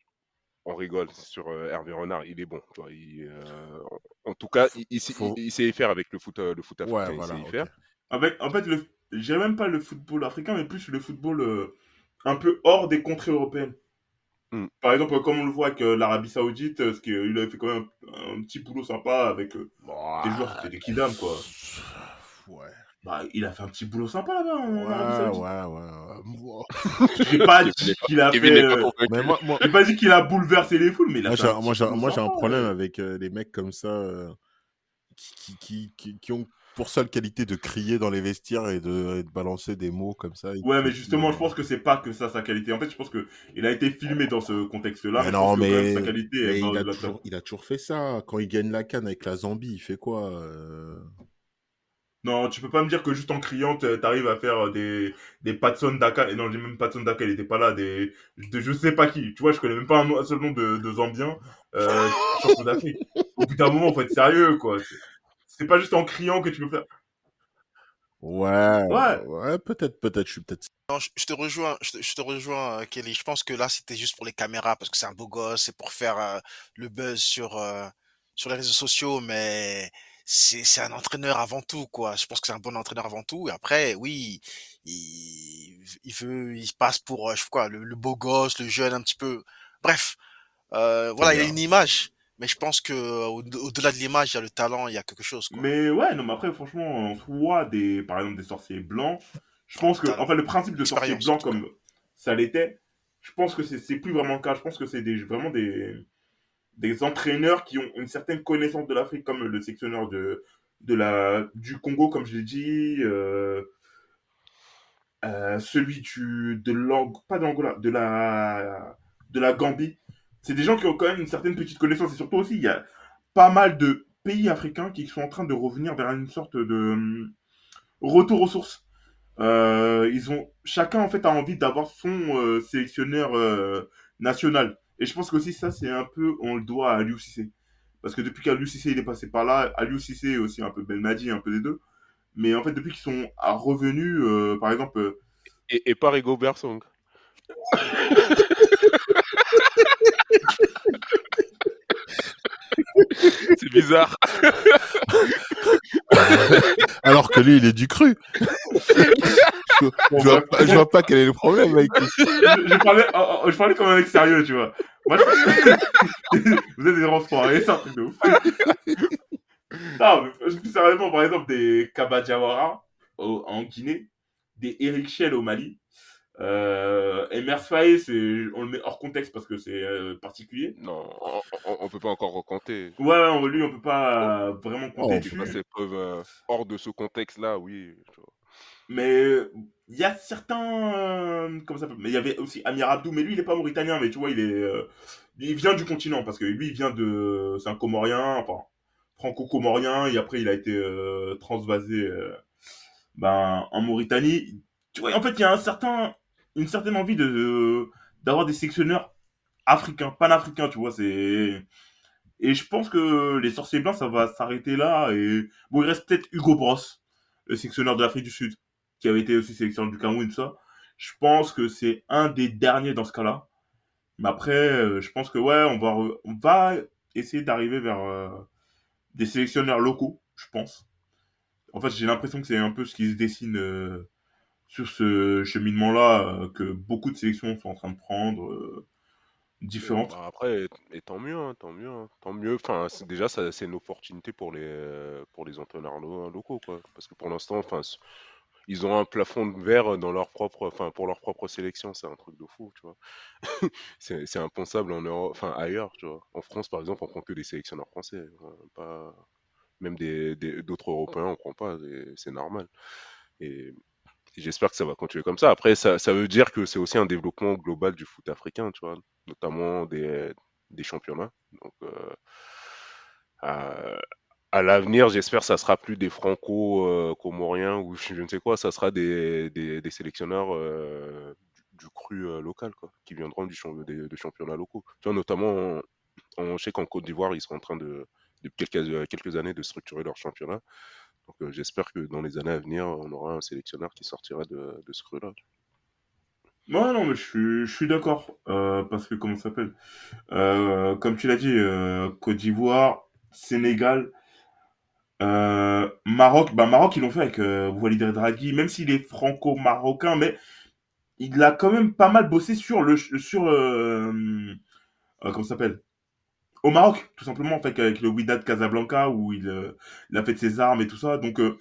on rigole sur euh, Hervé Renard, il est bon, il, euh, en tout cas, il, il sait- Faut- il- il sait y faire avec le foot, euh, le foot africain, Ouais, il voilà. y faire. Avec, en fait, le, même pas le football africain, mais plus le football euh, un peu hors des contrées européennes. Hmm. Par exemple, comme on le voit avec euh, l'Arabie Saoudite, ce qui, il avait fait quand même un, un petit boulot sympa avec euh, des joueurs, c'était des kidam, quoi. Ouais. Bah, il a fait un petit boulot sympa là-bas Ouais, ouais, ouais. ouais. J'ai pas dit qu'il a Kevin fait. n'est pas euh, convaincu. Mais moi, moi, J'ai pas dit qu'il a bouleversé les foules, mais il a moi, fait j'ai, un moi, j'ai, boulot moi, j'ai un problème euh. avec euh, les mecs comme ça euh, qui, qui, qui, qui, qui ont pour seule qualité de crier dans les vestiaires et de, et de balancer des mots comme ça. Ouais, mais justement, je pense que c'est pas que ça sa qualité. En fait, je pense que il a été filmé dans ce contexte-là. Mais non, mais- sa qualité Mais est il, a toujours, il a toujours fait ça. Quand il gagne la canne avec la Zambie, il fait quoi euh, Non, tu peux pas me dire que juste en criant, t'arrives à faire des, des Patson Daka. Et non, j'ai même Patson Daka, il était pas là. Des, de je sais pas qui. Tu vois, je connais même pas un, seul nom de, de Zambiens euh, champion d'Afrique. Au bout d'un moment, faut être sérieux, quoi. C'est- pas juste en criant que tu peux faire. Ouais, Ouais. ouais, peut-être, peut-être, je suis peut-être. Non, je, je te rejoins, je te, je te rejoins, euh, Kelly. Je pense que là, c'était juste pour les caméras parce que c'est un beau gosse, c'est pour faire euh, le buzz sur euh, sur les réseaux sociaux, mais c'est c'est un entraîneur avant tout, quoi. Je pense que c'est un bon entraîneur avant tout. Et après, oui, il, il veut, il passe pour, euh, je sais pas quoi, le, le beau gosse, le jeune, un petit peu. Bref, euh, voilà, il a une image, mais je pense que euh, au- au-delà de l'image, il y a le talent, il y a quelque chose, quoi. Mais ouais, non, mais après, franchement, on voit des, par exemple, des sorciers blancs. Je pense que, en fait, le principe de sorcier blanc comme ça l'était, je pense que c'est c'est plus vraiment le cas. Je pense que c'est des, vraiment des, des entraîneurs qui ont une certaine connaissance de l'Afrique, comme le sectionneur de, la, du Congo, comme je l'ai dit, euh, euh, celui du, de l'Ang, pas de l'Angola, de la, de la Gambie. C'est des gens qui ont quand même une certaine petite connaissance. Et surtout aussi, il y a pas mal de pays africains qui sont en train de revenir vers une sorte de hum, retour aux sources. Euh, chacun en fait a envie d'avoir son euh, sélectionneur euh, national. Et je pense qu'aussi ça c'est un peu on le doit à Aliou Cissé. Parce que depuis qu'Aliou Cissé il est passé par là, Aliou Cissé et aussi un peu Belmadi, un peu des deux. Mais en fait depuis qu'ils sont à revenus, euh, par exemple, euh, Et, et pas Rigo Bersong. bizarre. Alors que lui, il est du cru. je, je vois pas, je vois pas quel est le problème avec lui. je, je parlais, oh, oh, je parlais comme un mec sérieux, tu vois. Moi, je- Vous êtes des enfoirés, c'est un truc de ouf. non, mais plus sérieusement, par exemple, des Kaba Diawara au- en Guinée, des Eric Shell au Mali. Euh, c'est, on le met hors contexte parce que c'est euh, particulier. Non, on, on, on peut pas encore recompter. Ouais, on- lui, on peut pas euh, vraiment Oh, compter on Tu dessus. passes ces preuves euh, hors de ce contexte-là, oui. Mais il y a certains. euh, comment ça Mais il y avait aussi Amir Abdou, mais lui, il est pas mauritanien, mais tu vois, il est. euh, il vient du continent, parce que lui, il vient de. C'est un Comorien, enfin, franco-comorien, et après, il a été euh, transvasé euh, ben, en Mauritanie. Tu vois, en fait, il y a un certain, une certaine envie de de- d'avoir des sélectionneurs africains, panafricains, tu vois, c'est. Et je pense que les sorciers blancs, ça va s'arrêter là. Et bon, il reste peut-être Hugo Bross, le sélectionneur de l'Afrique du Sud qui avait été aussi sélectionneur du Cameroun, ça. Je pense que c'est un des derniers dans ce cas-là. Mais après, euh, je pense que ouais, on va, on va essayer d'arriver vers euh, des sélectionneurs locaux, je pense. En fait, j'ai l'impression que c'est un peu ce qui se dessine euh, sur ce cheminement-là, euh, que beaucoup de sélections sont en train de prendre, euh, différentes. Bah, après, et, tant mieux, hein, tant mieux, hein, tant mieux. Enfin, déjà, c'est une opportunité pour les, euh, pour les entraîneurs lo- locaux, quoi. Parce que pour l'instant, enfin, ils ont un plafond de verre dans leur propre, enfin, pour leur propre sélection. C'est un truc de fou, tu vois. C'est impensable en Europe, enfin, ailleurs, tu vois. En France, par exemple, on prend que des sélectionneurs français, pas même des, d'autres Européens, on prend pas. C'est normal. Et j'espère que ça va continuer comme ça. Après, ça, ça veut dire que c'est aussi un développement global du foot africain, tu vois, notamment des, des championnats. Donc, euh, à, à l'avenir, j'espère que ça sera plus des franco-comoriens ou je ne sais quoi, ça sera des, des, sélectionneurs euh, du, cru euh, local, quoi, qui viendront du des, des championnats locaux. Tu vois, notamment, on, on sait qu'en Côte d'Ivoire, ils sont en train de, depuis quelques, quelques années, de structurer leur championnat. Donc euh, j'espère que dans les années à venir, on aura un sélectionneur qui sortira de, ce creux-là. Ouais, non, mais je suis, d'accord. euh, parce que, comment ça s'appelle? Euh, Comme tu l'as dit, Côte d'Ivoire, Sénégal, Maroc. Bah, Maroc, ils l'ont fait avec Walid Redragui, même s'il est franco-marocain, mais il a quand même pas mal bossé sur le. Sur, comment ça s'appelle? Au Maroc, tout simplement, en fait, avec le Wydad Casablanca, où il, euh, a fait ses armes et tout ça. Donc. euh,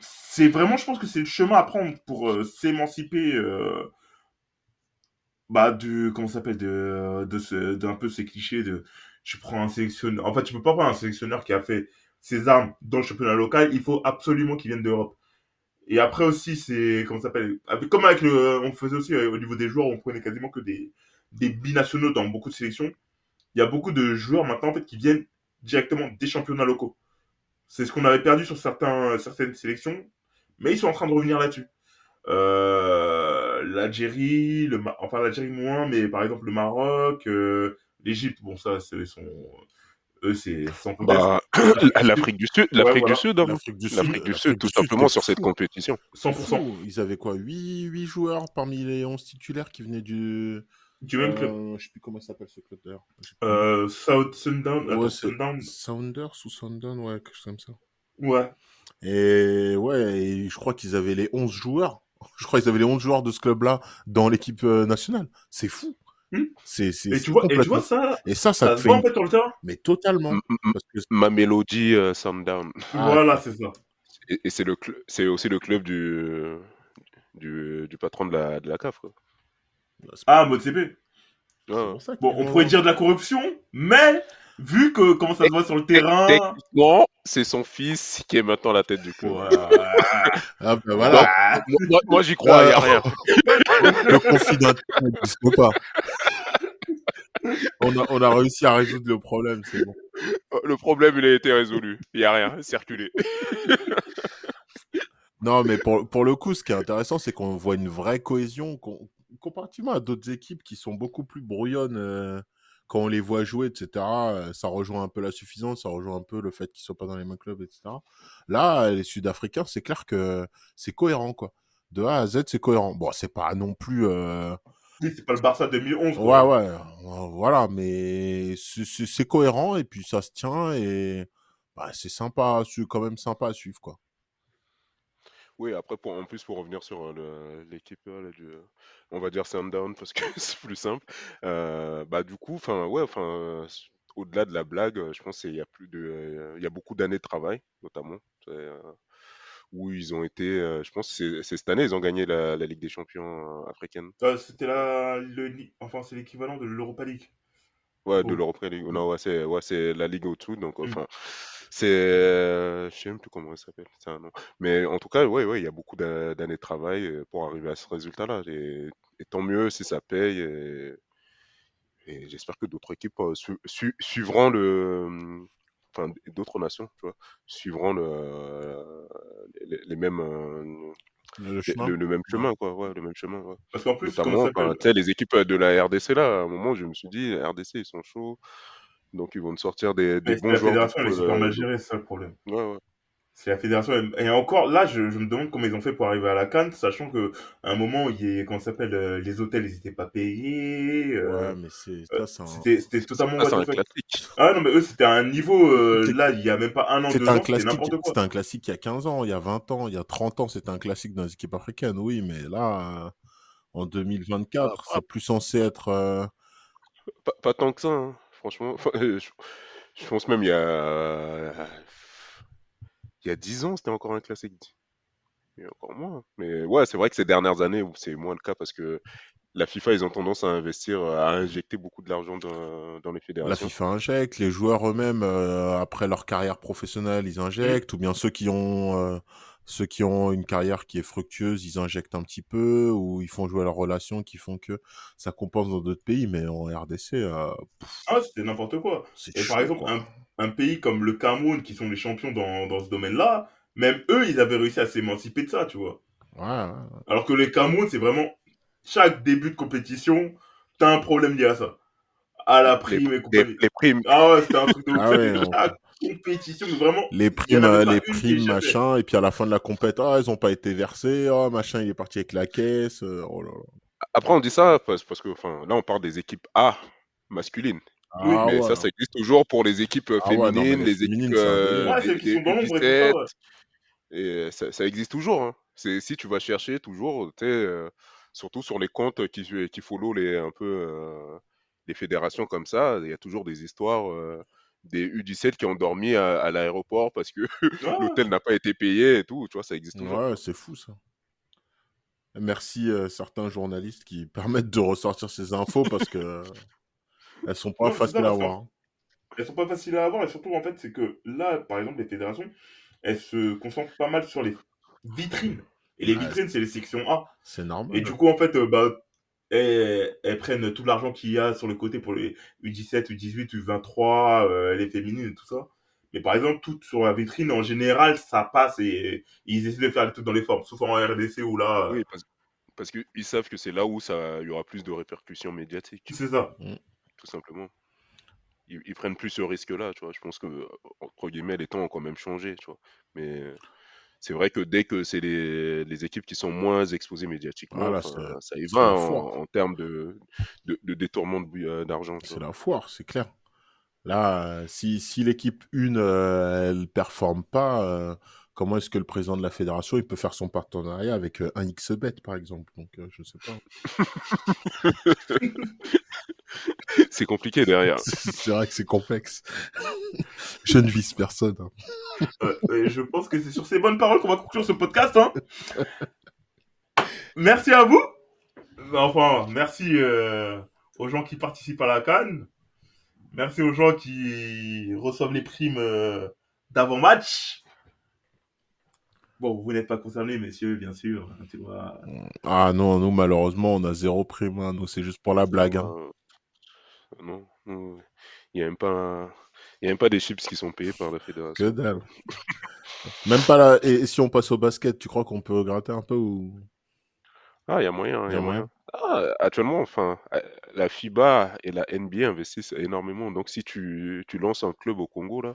c'est vraiment, je pense que c'est le chemin à prendre pour euh, s'émanciper bah, du, comment s'appelle, de, de d'un peu ces clichés de, tu prends un sélectionneur, en fait, tu peux pas prendre un sélectionneur qui a fait ses armes dans le championnat local, il faut absolument qu'il vienne d'Europe. Et après aussi, c'est, comment s'appelle, comme avec le, on faisait aussi au niveau des joueurs, on prenait quasiment que des, des binationaux dans beaucoup de sélections. Il y a beaucoup de joueurs maintenant, en fait, qui viennent directement des championnats locaux. C'est ce qu'on avait perdu sur certains, certaines sélections, mais ils sont en train de revenir là-dessus. Euh, L'Algérie, le enfin l'Algérie moins, mais par exemple le Maroc, euh, l'Égypte, bon ça, c'est son, eux c'est sans. Bah, l'Afrique du Sud, l'Afrique voilà. du Sud, hein. L'Afrique du Sud, l'Afrique du l'Afrique Sud, tout du Sud, simplement sur cette compétition. 100%. Fou. Ils avaient quoi 8, joueurs parmi les 11 titulaires qui venaient du. Du même club. Euh, je sais plus comment ça s'appelle ce club d'ailleurs. Euh, South Sundown, Ouais, Sundown, Sounders ou Sundown, ouais, quelque chose comme ça. ouais. Et ouais, et je crois qu'ils avaient les 11 joueurs. Je crois qu'ils avaient les 11 joueurs de ce club-là dans l'équipe euh, nationale. C'est fou. Hmm. C'est, c'est, Et tu vois, et tu complètement- vois ça, Et ça, ça, ça te se fait en le terrain? Mais totalement. Parce que Ma mélodie euh, Sundown. Ah, voilà, c'est ça. Et, et c'est le cl- c'est aussi le club du, du, du patron de la, de la CAF. Quoi. Ah, mode CP. Bon, on pourrait dire de la corruption, mais vu que comment ça se voit sur le terrain, Techniquement, c'est son fils qui est maintenant la tête du club. ouais. Ah, bah voilà. Moi, j'y crois, il a Euh, rien. le conflit d'intérêt n'existe pas. On a, on a réussi à résoudre le problème, c'est bon. Le problème, il a été résolu. Il n'y a rien, circulé. Non, mais pour, pour le coup, ce qui est intéressant, c'est qu'on voit une vraie cohésion comparativement à d'autres équipes qui sont beaucoup plus brouillonnes euh, quand on les voit jouer, etc. euh, ça rejoint un peu la suffisance, ça rejoint un peu le fait qu'ils soient pas dans les mêmes clubs, etc. Là, les Sud-Africains, c'est clair que c'est cohérent, quoi. De A à Z, c'est cohérent. Bon, c'est pas non plus euh, Oui, c'est pas le Barça 2011. Ouais, quoi. ouais, voilà, mais c'est- cohérent et puis ça se tient et bah, c'est sympa, c'est quand même sympa à suivre, quoi. Oui, après, pour, en plus, pour revenir sur l'équipe, du, on va dire Sundown parce que c'est plus simple. euh, bah, du coup, enfin, ouais, enfin, au-delà de la blague, je pense qu'il y a plus de, il y a beaucoup d'années de travail, notamment, euh, où ils ont été, euh, je pense, que c'est cette année, ils ont gagné la, la Ligue des Champions africaine. C'était la, le, enfin, c'est l'équivalent de l'Europa League. Ouais, de l'Europa League. Non, ouais, c'est ouais, c'est la Ligue au-dessous. Donc, Mm. enfin, c'est. euh, je sais même plus comment elle s'appelle. Mais en tout cas, ouais, ouais, il y a beaucoup d'a- d'années de travail pour arriver à ce résultat-là. Et, et tant mieux si ça paye. Et, et j'espère que d'autres équipes euh, su- su- suivront le. Enfin, d'autres nations, tu vois, suivront le, les, les mêmes. euh, Le chemin. le, le même chemin, quoi. Ouais, le même chemin. ouais. Parce qu'en plus, Notamment, sais, les équipes de la RDC, là, à un moment, je me suis dit, RDC, ils sont chauds. Donc, ils vont te sortir des, des bons la joueurs. fédération, elle est super euh, mal gérée, c'est ça le problème. Ouais, ouais. C'est la fédération. Et encore, là, je, je me demande comment ils ont fait pour arriver à la Cannes, sachant que à un moment, il y comment s'appelle, euh, les hôtels, ils n'étaient pas payés. euh, Ouais, mais c'est euh, ça, c'était c'était totalement Ça, what un classique. Ah non, mais eux, c'était un niveau, euh, là, il y a même pas un an, deux C'était un ans, c'était classique, n'importe quoi. c'était un classique il y a 15 ans, il y a 20 ans, il y a 30 ans, c'était un classique dans les équipes africaines, oui, mais là, euh, en 2024, Après- c'est plus censé être... euh, Pas, pas tant que ça, hein, franchement. Enfin, je, je pense même il y a. Il y a 10 ans, c'était encore un classique. Il y a encore moins. Mais ouais, c'est vrai que ces dernières années, c'est moins le cas parce que la FIFA, ils ont tendance à investir, à injecter beaucoup de l'argent dans, dans les La fédérations. FIFA injecte, les joueurs eux-mêmes, euh, après leur carrière professionnelle, ils injectent, ou bien ceux qui ont euh, ceux qui ont une carrière qui est fructueuse, ils injectent un petit peu, ou ils font jouer leurs relations qui font que ça compense dans d'autres pays, mais en RDC, euh, Ah, c'était n'importe quoi. Et chaud, par exemple, quoi. un, un pays comme le Cameroun, qui sont les champions dans, dans ce domaine-là, même eux, ils avaient réussi à s'émanciper de ça, tu vois. Ouais, ouais, ouais. Alors que les Cameroun, c'est vraiment chaque début de compétition, t'as un problème lié à ça. À la Les, prime et les, compagnie. les primes, Ah ouais, c'était un truc de ouf. Ah on- chaque compétition, mais vraiment. les primes, euh, les primes, machin, et puis à la fin de la compète, ah, ils ont pas été versés, ah, machin, il est parti avec la caisse, euh, oh là là. Après, on dit ça parce, parce que, enfin, là, on parle des équipes A masculines. Oui, Ah mais ouais, ça, ça existe toujours pour les équipes euh, Ah ouais, non, mais féminines, les les équipes euh, celles qui sont dans l'ombre et tout U17. ça, ouais. Et euh, ça, ça existe toujours. Hein. C'est si tu vas chercher toujours, tu sais, euh, surtout sur les comptes qui, qui follow les un peu euh, les fédérations comme ça, il y a toujours des histoires euh, des U17 qui ont dormi à, à l'aéroport parce que Ouais. l'hôtel n'a pas été payé et tout. Tu vois, ça existe toujours. Ouais, c'est fou ça. Merci euh, certains journalistes qui permettent de ressortir ces infos parce que euh, elles sont pas Non, c'est ça, faciles à parce que- voir. hein. Elles sont pas faciles à avoir et surtout en fait c'est que là par exemple les fédérations elles se concentrent pas mal sur les vitrines et les vitrines c'est les sections A C'est normal. et du coup en fait euh, bah elles, elles prennent tout l'argent qu'il y a sur le côté pour les U17, U18, U23, euh, les féminines et tout ça. Mais par exemple, tout sur la vitrine, en général, ça passe et ils essaient de faire tout dans les formes. Sauf en RDC où là, euh, Oui, parce, parce qu'ils savent que c'est là où ça il y aura plus de répercussions médiatiques, c'est ça. Tout simplement. Ils, ils prennent plus ce risque-là, tu vois. Je pense que, entre guillemets, les temps ont quand même changé, tu vois. Mais c'est vrai que dès que c'est les, les équipes qui sont moins exposées médiatiquement, Voilà, ça y va en, termes de, de, de détournement euh, d'argent. C'est la foire, c'est clair. Là, si, si l'équipe 1, euh, elle performe pas, euh, comment est-ce que le président de la fédération il peut faire son partenariat avec euh, un XBet, par exemple? Donc, euh, je sais pas. C'est compliqué derrière. c'est vrai que c'est complexe. je ne vise personne. hein. Euh, et je pense que c'est sur ces bonnes paroles qu'on va conclure ce podcast. Hein. merci à vous. Enfin, merci euh, aux gens qui participent à la Cannes. Merci aux gens qui reçoivent les primes euh, d'avant-match. Bon, vous n'êtes pas concernés, messieurs, bien sûr. Tu vois. Ah non, nous, malheureusement, on a zéro prime. hein. Nous, c'est juste pour la blague. hein. Euh, non, non, il n'y a même pas, un- il y a même pas des chips qui sont payés par la Que fédération. dalle. Même pas là. Et, et si on passe au basket, tu crois qu'on peut gratter un peu ou? Ah, il y a moyen, Il y y a a moyen. Ah, actuellement, enfin, euh, la FIBA et la NBA investissent énormément. Donc, si tu, tu lances un club au Congo, là,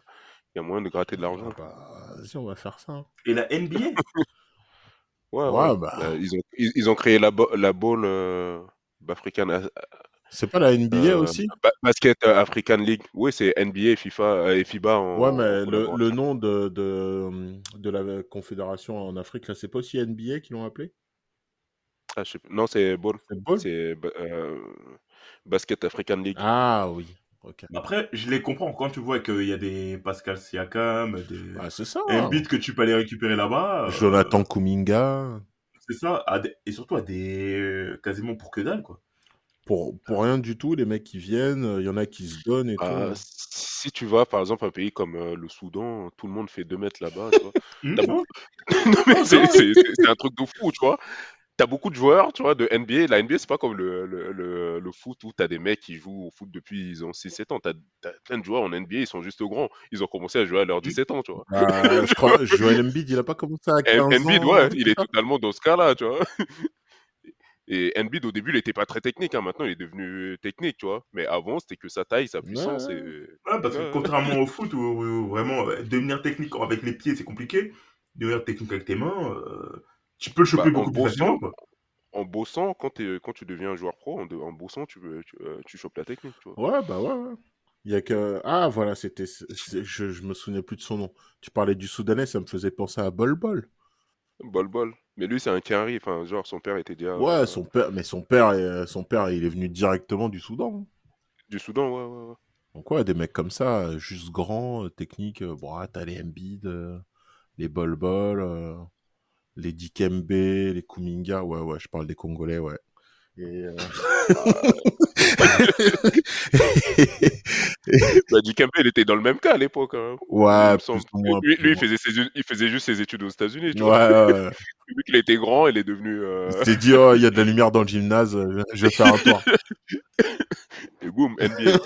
il y a moyen de gratter de l'argent. Ah bah, Vas-y, on va faire ça. Et la NBA Ouais, Ouais, ouais. bah. Euh, ils ont, ils, ils ont créé la, la ball, euh, African, euh, C'est pas la NBA euh, aussi? ba- Basket euh, African League. Oui, c'est NBA, FIFA et FIBA en, Ouais, en mais le, le nom de, de, de la confédération en Afrique, là, c'est pas aussi NBA qu'ils l'ont appelé? Ah, je sais pas. Non, c'est Ball. C'est Ball C'est ba- euh, Basket African League. Ah oui, Après, je les comprends quand tu vois qu'il y a des Pascal Siakam, des Ah, ça. Embiid que tu peux aller récupérer là-bas. euh, Jonathan Kuminga. C'est ça, des- et surtout à des euh, quasiment pour que dalle quoi. Pour, pour rien du tout, les mecs qui viennent, il y en a qui se donnent et Ah, tout. si tu vas, par exemple, un pays comme euh, le Soudan, tout le monde fait 2 mètres là-bas, c'est c'est- c'est- c'est un truc de fou, tu vois. T'as beaucoup de joueurs, tu vois, de NBA. La NBA, c'est pas comme le, le, le, le foot où t'as des mecs qui jouent au foot depuis ils ont 6-7 ans. T'as as plein de joueurs en NBA, ils sont juste grands. Ils ont commencé à jouer à leurs 17 ans, tu vois. Bah, je crois Joel Embiid, il a pas commencé à 15 Em- Embiid, ans. ouais, il est totalement dans ce cas-là, tu vois. Et Embiid, au début, il était pas très technique. hein. Maintenant, il est devenu technique, tu vois. Mais avant, c'était que sa taille, sa puissance. Ouais. Et... Ouais, parce que Ouais. contrairement au foot où, où vraiment euh, devenir technique avec les pieds c'est compliqué, devenir technique avec tes mains, euh, tu peux le choper Bah, beaucoup plus facilement en bossant, quand, tu deviens un joueur pro, en, de- en bossant, tu, tu, euh, tu chopes la technique, tu vois. Ouais, bah ouais, ouais. Il y a que. Ah, voilà, c'était. Je, je me souvenais plus de son nom. Tu parlais du Soudanais, ça me faisait penser à Bol Bol. Bol bol. Mais lui, c'est un Kenry. Enfin, genre, son père était déjà Ouais, euh, son père, mais son père, euh, son père, il est venu directement du Soudan. du Soudan, ouais, ouais, ouais. Donc ouais, des mecs comme ça, euh, juste grands, euh, techniques. euh, Bon, ah, t'as les Embiid, euh, les Bol Bol, euh, les Dikembe, les Kuminga. Ouais, ouais, je parle des Congolais, ouais. Et, euh, Bah, Dikembe, il était dans le même cas à l'époque. Hein. ouais, plus moins. Lui, plus lui, ou il, faisait ses, il faisait juste ses études aux États-Unis, tu vois. Ouais. Vu qu'il était grand, il est devenu. euh, Il s'est dit, oh, il y a de la lumière dans le gymnase, je vais faire un tour. Et boum, NBA.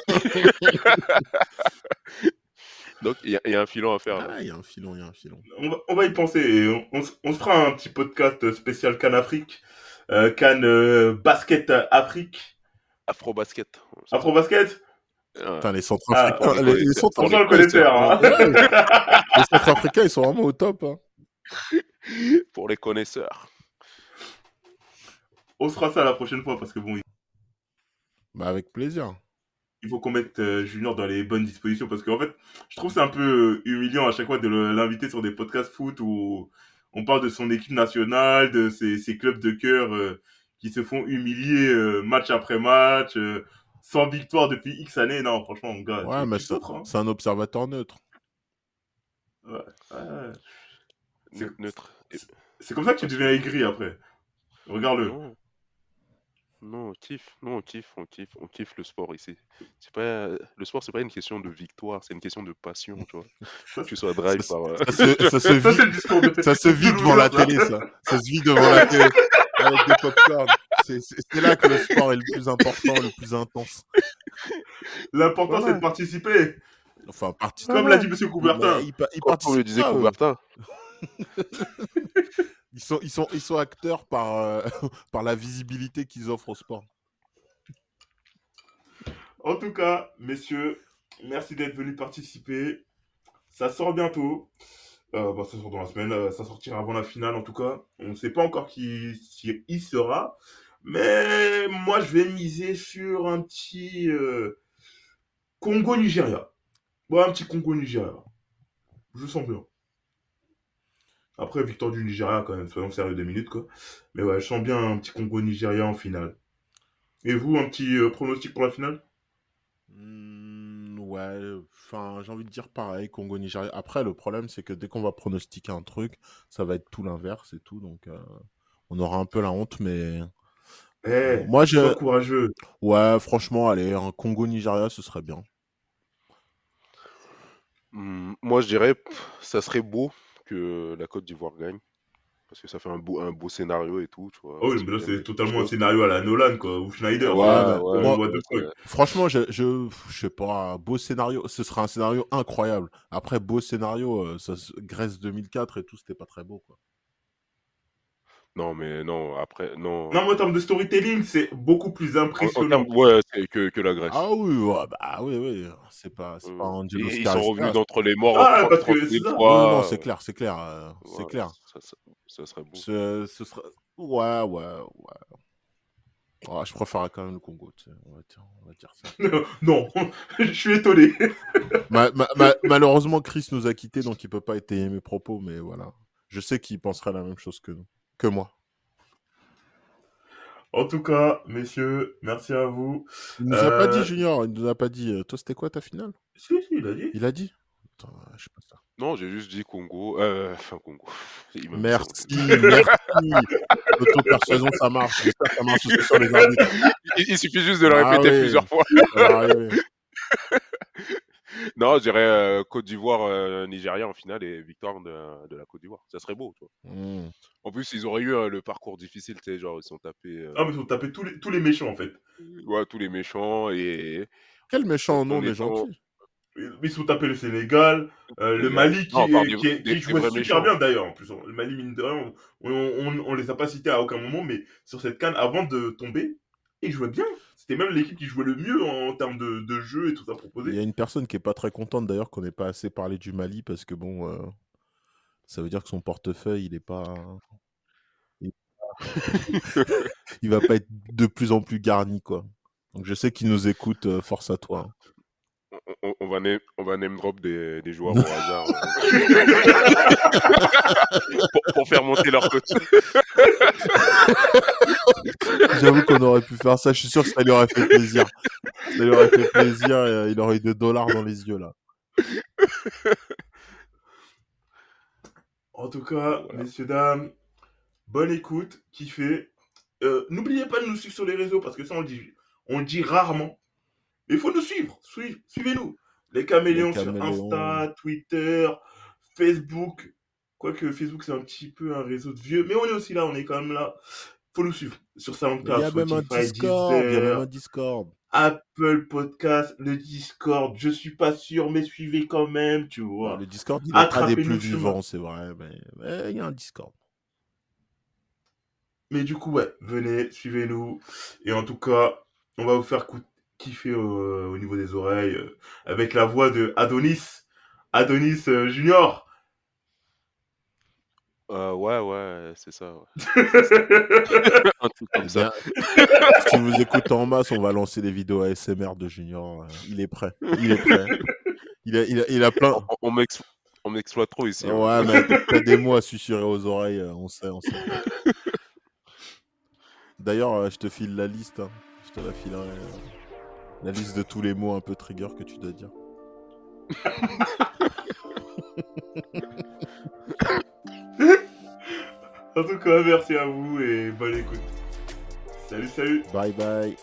Donc, il y, a- il y a un filon à faire. Ah, il y a un filon, il y a un filon. On va, on va y penser. et On, on s- on se fera un petit podcast spécial Cannes Afrique, euh, Cannes euh, Basket Afrique, Afro-basket. Afro Basket. Ouais. Putain, les Centrafricains, pour les les, Centrafricains. Hein. Centrafricains, ils sont vraiment au top. hein. Pour les connaisseurs. on se fera ça la prochaine fois parce que bon, Bah, avec plaisir. Il faut qu'on mette euh, Junior dans les bonnes dispositions parce qu'en fait, je trouve que c'est un peu humiliant à chaque fois de l'inviter sur des podcasts foot où on parle de son équipe nationale, de ses, ses clubs de cœur euh, qui se font humilier euh, match après match, euh, sans victoire depuis X années. Non, franchement, mon gars, Ouais, mais c'est hein. c'est un observateur neutre. Ouais. C'est- Neutre. C'est comme ça que tu deviens aigri après. Regarde-le. Non. On kiffe, non, on kiffe, on kiffe, on kiffe le sport ici. C'est pas, le sport, c'est pas une question de victoire, c'est une question de passion, tu vois. Ça, Tu sois drive Ça, par. euh, Ça se, ça se Ça, vit, ça se vit de devant la télé, ça. Ça se vit devant la télé. Avec des popcorn. C'est là que le sport est le plus important, le plus intense. L'important, Voilà. c'est de participer. Enfin, partie. Comme l'a dit Monsieur Coubertin. Mais ils, pa- ils Comme le disait. Coubertin. Ils sont, ils sont, ils sont acteurs par, euh, par la visibilité qu'ils offrent au sport. En tout cas, messieurs, merci d'être venus participer. Ça sort bientôt. Euh, bah, ça sort dans la semaine. euh, ça sortira avant la finale, en tout cas. On ne sait pas encore qui, y sera. Mais moi, je vais miser sur un petit Congo-Nigeria. Ouais, un petit Congo-Nigeria. Je sens bien. Après, victoire du Nigeria, quand même. Soyons sérieux deux minutes, quoi. Mais ouais, je sens bien un petit Congo-Nigeria en finale. Et vous, un petit euh, pronostic pour la finale? Hmm, ouais, enfin, j'ai envie de dire pareil, Congo-Nigeria. Après, le problème, c'est que dès qu'on va pronostiquer un truc, ça va être tout l'inverse et tout. Donc, euh, on aura un peu la honte, mais. Eh, Moi, je- courageux. Ouais, franchement, allez, un Congo-Nigeria, ce serait bien. Hmm, moi, je dirais, ça serait beau que la Côte d'Ivoire gagne. Parce que ça fait un beau, un beau scénario et tout, tu vois. Oh oui, Parce mais là, c'est totalement un scénario à la Nolan, quoi, ou Schneider. Ouais, ouais, comme ouais, what the ouais, fuck. Franchement, je, je, je sais pas, un beau scénario, ce sera un scénario incroyable. Après, beau scénario, euh, ça, se- Grèce 2004 et tout, c'était pas très beau, quoi. Non, mais non, après, non. Non, mais en termes de storytelling, c'est beaucoup plus En- en impressionnant. termes- ouais, c'est que, que la Grèce. Ah oui, ouais, bah oui, oui, c'est pas, c'est pas Euh, un ils, sont revenus d'entre les morts Ah, en parce que 30 c'est 000 ça. Non, non, c'est clair, c'est clair, euh, c'est clair. Ça, ça- ça serait beau. Ce, ce sera... Ouais, ouais, ouais. Je préfère quand même le Congo, tu sais, on, va dire, on va dire ça. non, je suis étonné. Ma- ma- ma- malheureusement, Chris nous a quittés, donc il peut pas étayer mes propos, mais voilà. Je sais qu'il penserait la même chose que nous, que moi. En tout cas, messieurs, merci à vous. Il nous a pas Euh, dit, Junior, il nous a pas dit. euh, Toi, c'était quoi ta finale? Si, si, il a dit. Il a dit? Attends, je sais pas ça. Non, j'ai juste dit Congo. Euh, enfin, Congo. Merci, merci. L'auto-persuasion, ça marche. Ça marche aussi sur les arbitres. Il, il suffit juste de le Ah répéter oui. plusieurs fois. Va arriver. Non, je dirais euh, Côte d'Ivoire, euh, Nigeria en finale et victoire de, de la Côte d'Ivoire. Ça serait beau, tu vois. Hmm. En plus, ils auraient eu euh, le parcours difficile, tu sais, genre ils sont tapés euh, Ah, mais ils ont tapé tous les, tous les méchants, en fait. ouais, tous les méchants et Quel méchant nom dans- gentils. Ils sont tapés le Sénégal, euh, le Mali qui, Non, qui, des- qui des jouait super méchants. bien d'ailleurs en plus. Le Mali, mine de rien, on, on, on- on les a pas cités à aucun moment, mais sur cette canne, avant de tomber, ils jouaient bien. C'était même l'équipe qui jouait le mieux en, termes de, jeu et tout ça Il y proposé. a une personne qui est pas très contente d'ailleurs qu'on n'ait pas assez parlé du Mali parce que bon, euh, ça veut dire que son portefeuille, il est pas. Il... il va pas être de plus en plus garni, quoi. Donc je sais qu'il nous écoute, euh, force à toi. hein. On, va name, on va name drop des, des joueurs au hasard euh, pour, pour faire monter leur cote. J'avoue qu'on aurait pu faire ça, je suis sûr que ça lui aurait fait plaisir. Ça lui aurait fait plaisir et euh, il aurait eu des dollars dans les yeux là. En tout cas, messieurs, dames, bonne écoute, kiffez. Euh, N'oubliez pas de nous suivre sur les réseaux parce que ça, on le dit, on le dit rarement. Il faut nous suivre. Suive- Suivez-nous. Les caméléons, Les sur. Insta, Twitter, Facebook. Quoique Facebook, c'est un petit peu un réseau de vieux. Mais on est aussi là, on est quand même là. faut nous suivre sur Il SoundCloud, y a même un Discord, il y a même un Discord. Apple Podcast, le Discord. Je suis pas sûr, mais suivez quand même, tu vois. Le Discord, il pas des plus vivants, c'est vrai, mais mais il y a un Discord. Mais du coup, ouais, venez, suivez-nous. Et en tout cas, on va vous faire kiffer euh, au niveau des oreilles euh, avec la voix de Adonis. Adonis euh, Junior. Euh, ouais, ouais, c'est ça. ouais. Un truc comme ça. Bien, si vous écoutez en masse, on va lancer des vidéos ASMR de Junior. Il est prêt. Il est prêt. Il a, il a, il a plein. On, on m'ex- on m'exploite trop ici. hein. Ouais, mais t'as- t'as des mots à susurrer aux oreilles, on sait, on sait. D'ailleurs, je te file la liste. hein. Je te la filerai. La liste de tous les mots un peu trigger que tu dois dire. En tout cas, merci à vous et bonne écoute. Salut, salut. Bye bye.